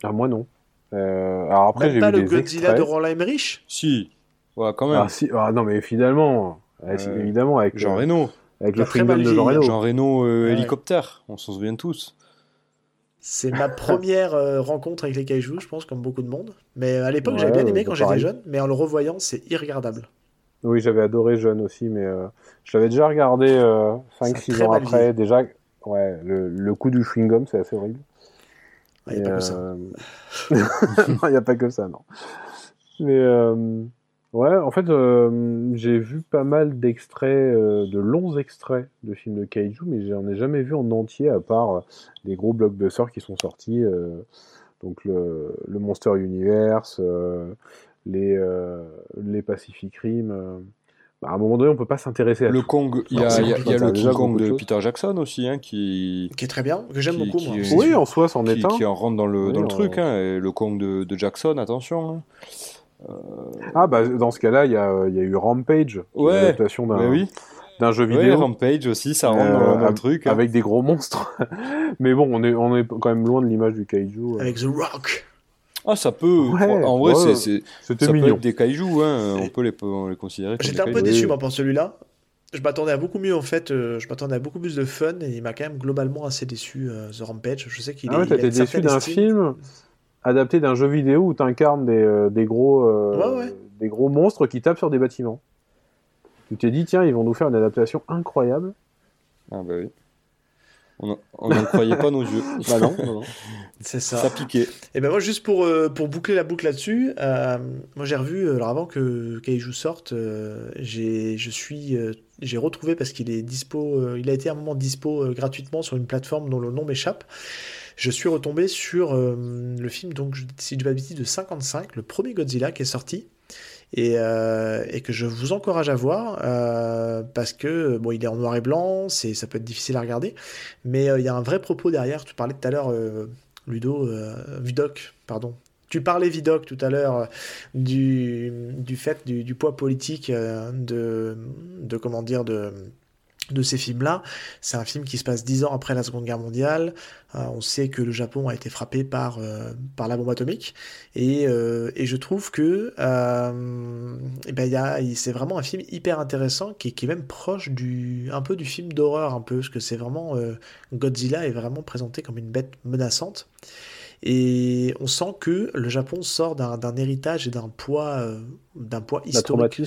Ah, moi non. Euh, alors après, Même j'ai pas vu le des Godzilla extraits. de Roland Emmerich Si, ouais, quand même. Ah, si, ah, non, mais finalement, Euh, évidemment, avec, Jean euh, Reno. avec le mal de Jean Reno. Jean Reno euh, Ouais. hélicoptère, on s'en souvient tous. C'est ma première euh, rencontre avec les kaijus, je pense, comme beaucoup de monde. Mais à l'époque, Ouais, j'avais bien aimé euh, quand bah, j'étais jeune, mais en le revoyant, c'est irregardable. Oui, j'avais adoré Jeune aussi, mais euh, je l'avais déjà regardé euh, Ça a 5-6 très ans après. Déjà, ouais, le, le coup du chewing-gum, c'est assez horrible. Il n'y a pas que ça. euh, non, il n'y a pas que ça, non. Mais euh, ouais, en fait, euh, j'ai vu pas mal d'extraits, euh, de longs extraits de films de kaiju, mais j'en ai jamais vu en entier à part euh, des gros blockbusters qui sont sortis. euh, donc le, le Monster Universe, euh, les, euh, les Pacific Rim. Euh. Bah, à un moment donné, on peut pas s'intéresser à Le tout. Kong, il y a, y y le King Kong de. Peter Jackson aussi, hein, qui, Qui est très bien, que j'aime beaucoup, qui moi. Oui, en soi, c'en est qui, un. qui en rentre dans le, Oui, dans le truc. Hein, et le Kong de, de Jackson, attention. hein. Ah bah dans ce cas-là, il y a, il y a eu Rampage, Ouais, l'adaptation d'un oui. d'un jeu Ouais, vidéo Rampage aussi, ça rentre dans, Euh, dans le truc. hein. avec des gros monstres. Mais bon, on est, on est quand même loin de l'image du kaiju. euh. Avec The Rock. Ah, ça peut. Ouais, en vrai, ouais, c'est, ça peut mignon. être des kaijus. Hein, on peut les, on les considérer comme J'étais un peu déçu, moi, pour celui-là. Je m'attendais à beaucoup mieux, en fait. euh, je m'attendais à beaucoup plus de fun, et il m'a quand même globalement assez déçu, euh, The Rampage. Je sais qu'il Ah ouais, t'étais déçu d'un film adapté d'un jeu vidéo où t'incarnes des, euh, des gros euh, Ouais, ouais. des gros monstres qui tapent sur des bâtiments. Tu t'es dit tiens, ils vont nous faire une adaptation incroyable. Ah, bah oui. On en- on n'en croyait pas nos yeux. Bah non, non, non. C'est ça. Ça piquait. Et ben moi, juste pour, euh, pour boucler la boucle là-dessus, euh, moi j'ai revu, euh, alors avant que Kaiju sorte, euh, j'ai, je suis, euh, j'ai retrouvé parce qu'il est dispo, euh, il a été à un moment dispo euh, gratuitement sur une plateforme dont le nom m'échappe. Je suis retombé sur euh, le film, donc, si je dis pas de 55, le premier Godzilla qui est sorti. Et, euh, et que je vous encourage à voir euh, parce que bon il est en noir et blanc c'est ça peut être difficile à regarder mais euh, il y a un vrai propos derrière tu parlais tout à l'heure Ludo, Vidoc, pardon. Tu parlais, Vidoc, tout à l'heure, du, du fait du, du poids politique de, de, comment dire, de, de ces films-là. C'est un film qui se passe dix ans après la Seconde Guerre mondiale. Euh, on sait que le Japon a été frappé par, euh, par la bombe atomique. Et, euh, et je trouve que eh ben, c'est vraiment un film hyper intéressant qui, est- qui est même proche du, un peu du film d'horreur, un peu, parce que c'est vraiment... Godzilla est vraiment présenté comme une bête menaçante. Et on sent que le Japon sort d'un héritage et d'un poids d'un poids historique,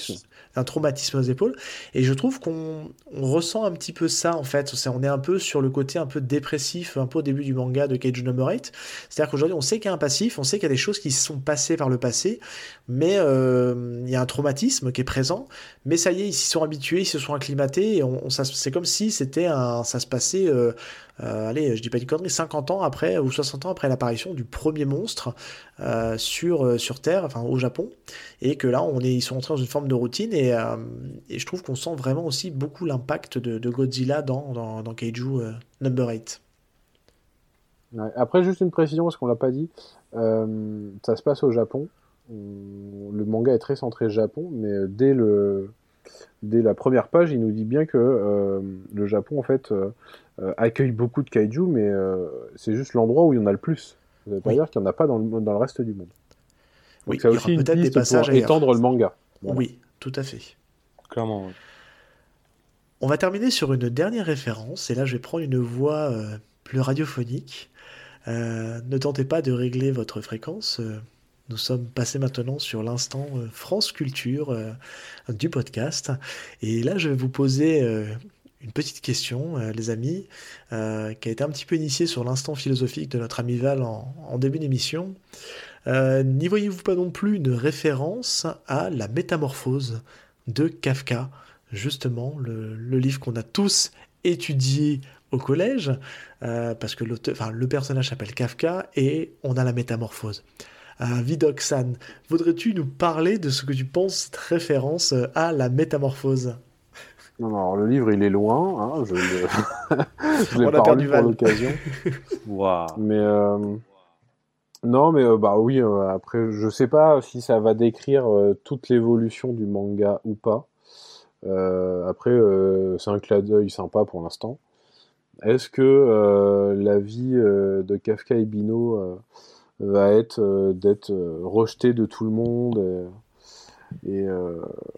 un traumatisme aux épaules. Et je trouve qu'on ressent un petit peu ça en fait. On est un peu sur le côté un peu dépressif, un peu au début du manga de Cage Number 8. C'est-à-dire qu'aujourd'hui, on sait qu'il y a un passif, on sait qu'il y a des choses qui se sont passées par le passé, mais euh, il y a un traumatisme qui est présent. Mais ça y est, ils s'y sont habitués, ils se sont acclimatés. Et on, c'est comme si c'était un, ça se passait. Euh, euh, allez, je dis pas du connerie, 50 ans après ou 60 ans après l'apparition du premier monstre sur, sur Terre, enfin au Japon, et que là on est, ils sont entrés dans une forme de routine, et, et je trouve qu'on sent vraiment aussi beaucoup l'impact de, Godzilla dans, dans, dans Kaiju Number 8. Après, juste une précision, parce qu'on l'a pas dit, ça se passe au Japon. Le manga est très centré Japon, mais dès le, dès la première page, il nous dit bien que le Japon, en fait, euh, accueille beaucoup de kaiju, mais euh, c'est juste l'endroit où il y en a le plus. Ça veut pas dire qu'il n'y en a pas dans le, dans le reste du monde. Donc oui, ça aussi une piste des passages pour étendre le manga. Oui, tout à fait. Clairement. On va terminer sur une dernière référence, et là je vais prendre une voix euh, plus radiophonique. ne tentez pas de régler votre fréquence. nous sommes passés maintenant sur l'instant France Culture du podcast. Et là je vais vous poser une petite question, euh, les amis, euh, qui a été un petit peu initiée sur l'instant philosophique de notre ami Val en, début d'émission. Euh, n'y voyez-vous pas non plus une référence à la métamorphose de Kafka, justement, le, livre qu'on a tous étudié au collège, parce que le personnage s'appelle Kafka et on a la métamorphose. Vidoxan, voudrais-tu nous parler de ce que tu penses cette référence à la métamorphose? Non, non, le livre, il est loin. Hein, je l'ai pas lu pour l'occasion. Mais euh, non, mais euh, bah oui. Euh, après, je sais pas si ça va décrire toute l'évolution du manga ou pas. après, c'est un clin d'œil sympa pour l'instant. Est-ce que la vie de Kafka et Bino va être d'être rejeté de tout le monde et,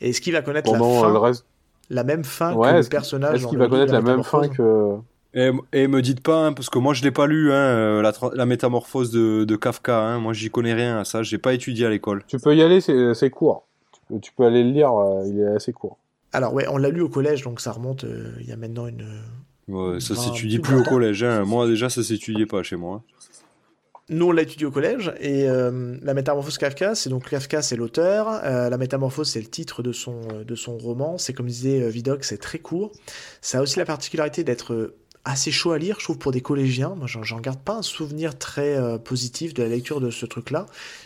est-ce qu'il va connaître la fin le reste la même fin que le personnage. Est-ce qu'il va connaître la, même fin que. Et, et, me dites pas, hein, parce que moi je l'ai pas lu, hein, euh, la, la, métamorphose de, de Kafka. Hein, moi j'y connais rien à ça, j'ai pas étudié à l'école. Tu peux y aller, c'est court. Tu peux, aller le lire, euh, il est assez court. Alors ouais, on l'a lu au collège, donc ça remonte. Euh, il y a maintenant une. Ouais, ça s'étudie plus au collège. Moi déjà ça s'étudiait pas chez moi. Nous, on l'a étudié au collège, et euh, la métamorphose Kafka, c'est donc Kafka, c'est l'auteur, euh, la métamorphose, c'est le titre de son, de son roman, c'est comme disait Vidocq, c'est très court. Ça a aussi la particularité d'être assez chaud à lire, je trouve, pour des collégiens. Moi, j'en garde pas un souvenir très positif de la lecture de ce truc-là.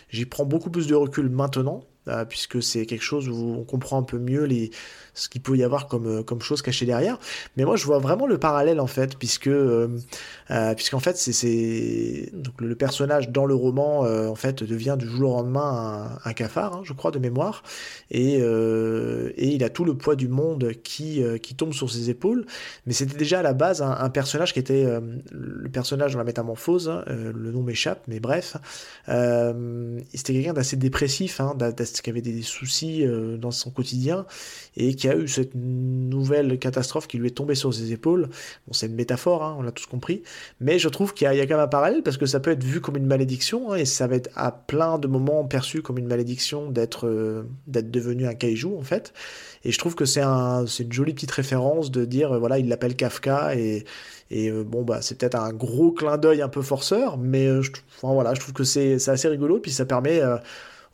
J'y prends beaucoup plus de recul maintenant, puisque c'est quelque chose où on comprend un peu mieux les, ce qu'il peut y avoir comme, euh, comme chose cachée derrière. Mais moi, je vois vraiment le parallèle, en fait, puisque, euh, euh, puisqu'en fait, c'est, donc le, personnage dans le roman, en fait, devient du jour au lendemain un, cafard, hein, je crois, de mémoire, et, et il a tout le poids du monde qui, qui tombe sur ses épaules. Mais c'était déjà à la base un, personnage qui était le personnage dans la métamorphose, hein, le nom m'échappe, mais bref, c'était quelqu'un d'assez dépressif, hein, qui avait des soucis dans son quotidien, et qui a eu cette nouvelle catastrophe qui lui est tombée sur ses épaules. Bon, c'est une métaphore, hein, on l'a tous compris, mais je trouve qu'il y, a quand même un parallèle parce que ça peut être vu comme une malédiction hein, et ça va être à plein de moments perçu comme une malédiction d'être euh, d'être devenu un kaiju en fait. Et je trouve que c'est un, une jolie petite référence de dire euh, voilà il l'appelle Kafka et, et euh, bon bah c'est peut-être un gros clin d'œil un peu forceur, mais je, voilà je trouve que c'est assez rigolo puis ça permet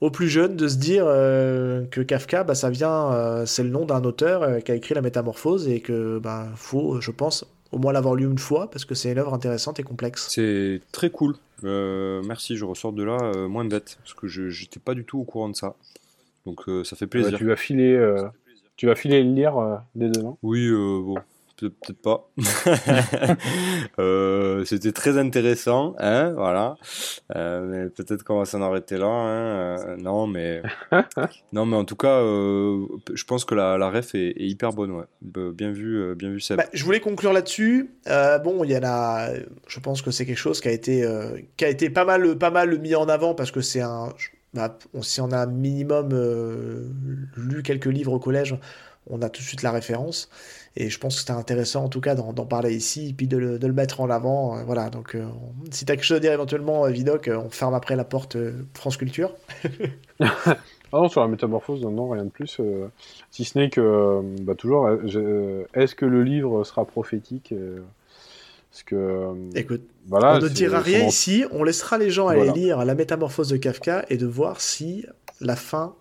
aux plus jeunes de se dire euh, que Kafka, bah, ça vient, euh, c'est le nom d'un auteur euh, qui a écrit La Métamorphose et que bah, faut, je pense, au moins l'avoir lu une fois parce que c'est une œuvre intéressante et complexe. C'est très cool. merci, je ressors de là moins bête parce que je n'étais pas du tout au courant de ça. Donc ça fait plaisir. tu vas filer, tu vas filer le lire dès demain. Oui, bon, peut-être pas. Euh, c'était très intéressant, hein, voilà. Euh, mais peut-être qu'on va s'en arrêter là. Hein, euh, non, mais non, mais en tout cas, je pense que la, la ref est, hyper bonne, ouais. Bien vu, bien vu Seb. Bah, je voulais conclure là-dessus. bon, il y en a. Je pense que c'est quelque chose qui a été, qui a été pas mal, pas mal mis en avant parce que c'est un. Bah, si on a un minimum lu quelques livres au collège, on a tout de suite la référence. Et je pense que c'était intéressant en tout cas d'en parler ici, et puis de le, de le mettre en avant. Euh, voilà, donc euh, si tu as quelque chose à dire éventuellement, euh, Vidoc, on ferme après la porte France Culture. Ah non, sur la métamorphose, non, rien de plus. euh, si ce n'est que, bah, toujours, est-ce que le livre sera prophétique Parce que, Écoute, voilà, on ne dira rien en- ici, on laissera les gens aller Voilà. lire La métamorphose de Kafka et de voir si la fin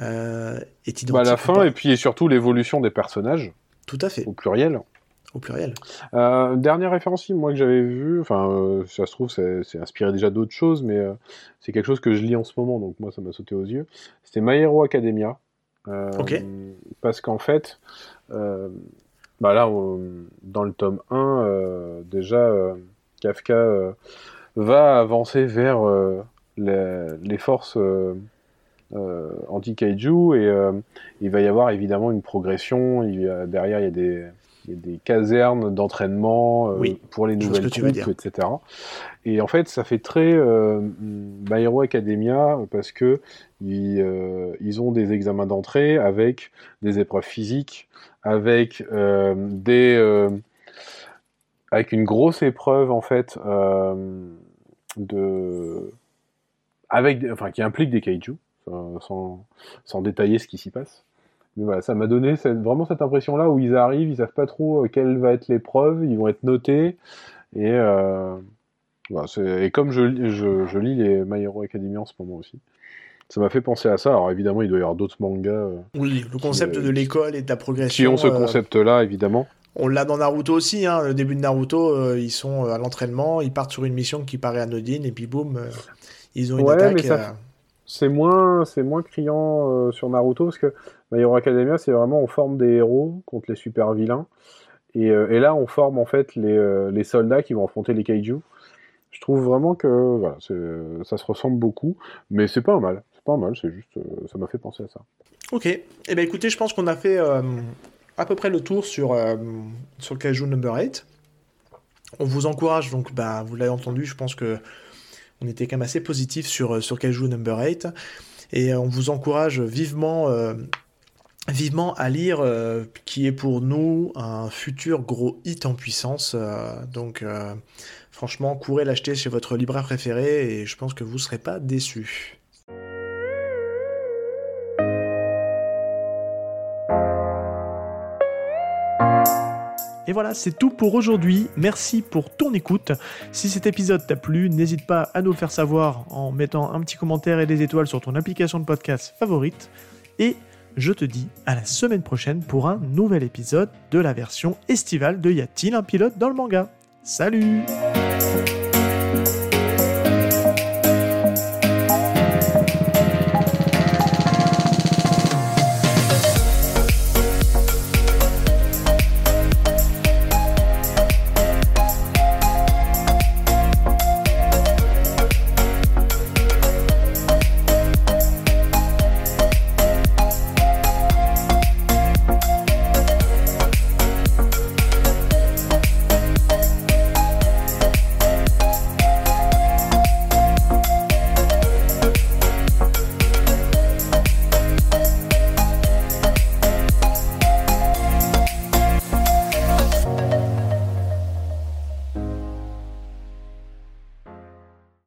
euh, est identique. Bah, la ou fin, et puis et surtout l'évolution des personnages, Tout à fait, au pluriel. au pluriel. Euh, dernière référence, moi, que j'avais vu, enfin, euh, ça se trouve, c'est inspiré déjà d'autres choses, mais euh, c'est quelque chose que je lis en ce moment, donc moi, ça m'a sauté aux yeux. C'était My Hero Academia. Ok. Parce qu'en fait, bah là, on- dans le tome 1, euh, déjà, Kafka va avancer vers les, les forces anti-kaiju et euh, il va y avoir évidemment une progression. Il y a- derrière, il y a des, il y a des casernes d'entraînement euh, Oui, pour les nouvelles troupes, etc. Et en fait, ça fait très euh, My Hero Academia parce que ils, euh, ils ont des examens d'entrée avec des épreuves physiques, avec euh, des euh, avec une grosse épreuve en fait euh, de avec enfin qui implique des kaiju sans, détailler ce qui s'y passe. Mais voilà, ça m'a donné cette- vraiment cette impression-là où ils arrivent, ils savent pas trop euh, quelle va être l'épreuve, ils vont être notés. Et, euh, voilà, c'est- et comme je, lis- je, je lis les My Hero Academia en ce moment aussi, ça m'a fait penser à ça. Alors évidemment, il doit y avoir d'autres mangas euh, Oui, le concept de l'école et de la qui progression. ont ce concept-là, évidemment. On l'a dans Naruto aussi, hein. le début de Naruto, euh, ils sont à l'entraînement, ils partent sur une mission qui paraît anodine, et puis boum, euh, ils ont une Ouais, attaque. mais ça- C'est moins, c'est moins criant euh, sur Naruto parce que My Hero Academia, c'est vraiment on forme des héros contre les super vilains. Et, euh, et là, on forme en fait les, euh, les soldats qui vont affronter les kaiju. Je trouve vraiment que voilà, ça se ressemble beaucoup, mais c'est pas mal. C'est pas mal, c'est juste, ça m'a fait penser à ça. Ok, eh ben écoutez, je pense qu'on a fait à peu près le tour sur, sur Kaiju Number 8. On vous encourage, donc bah, vous l'avez entendu, je pense que on était quand même assez positif sur, euh, sur Kaiju Number 8. Et euh, on vous encourage vivement, euh, vivement à lire, qui est pour nous un futur gros hit en puissance. donc franchement, courez l'acheter chez votre libraire préféré et je pense que vous ne serez pas déçus. Et voilà, c'est tout pour aujourd'hui. Merci pour ton écoute. Si cet épisode t'a plu, n'hésite pas à nous le faire savoir en mettant un petit commentaire et des étoiles sur ton application de podcast favorite. Et je te dis à la semaine prochaine pour un nouvel épisode de la version estivale de Y a-t-il un pilote dans le manga? Salut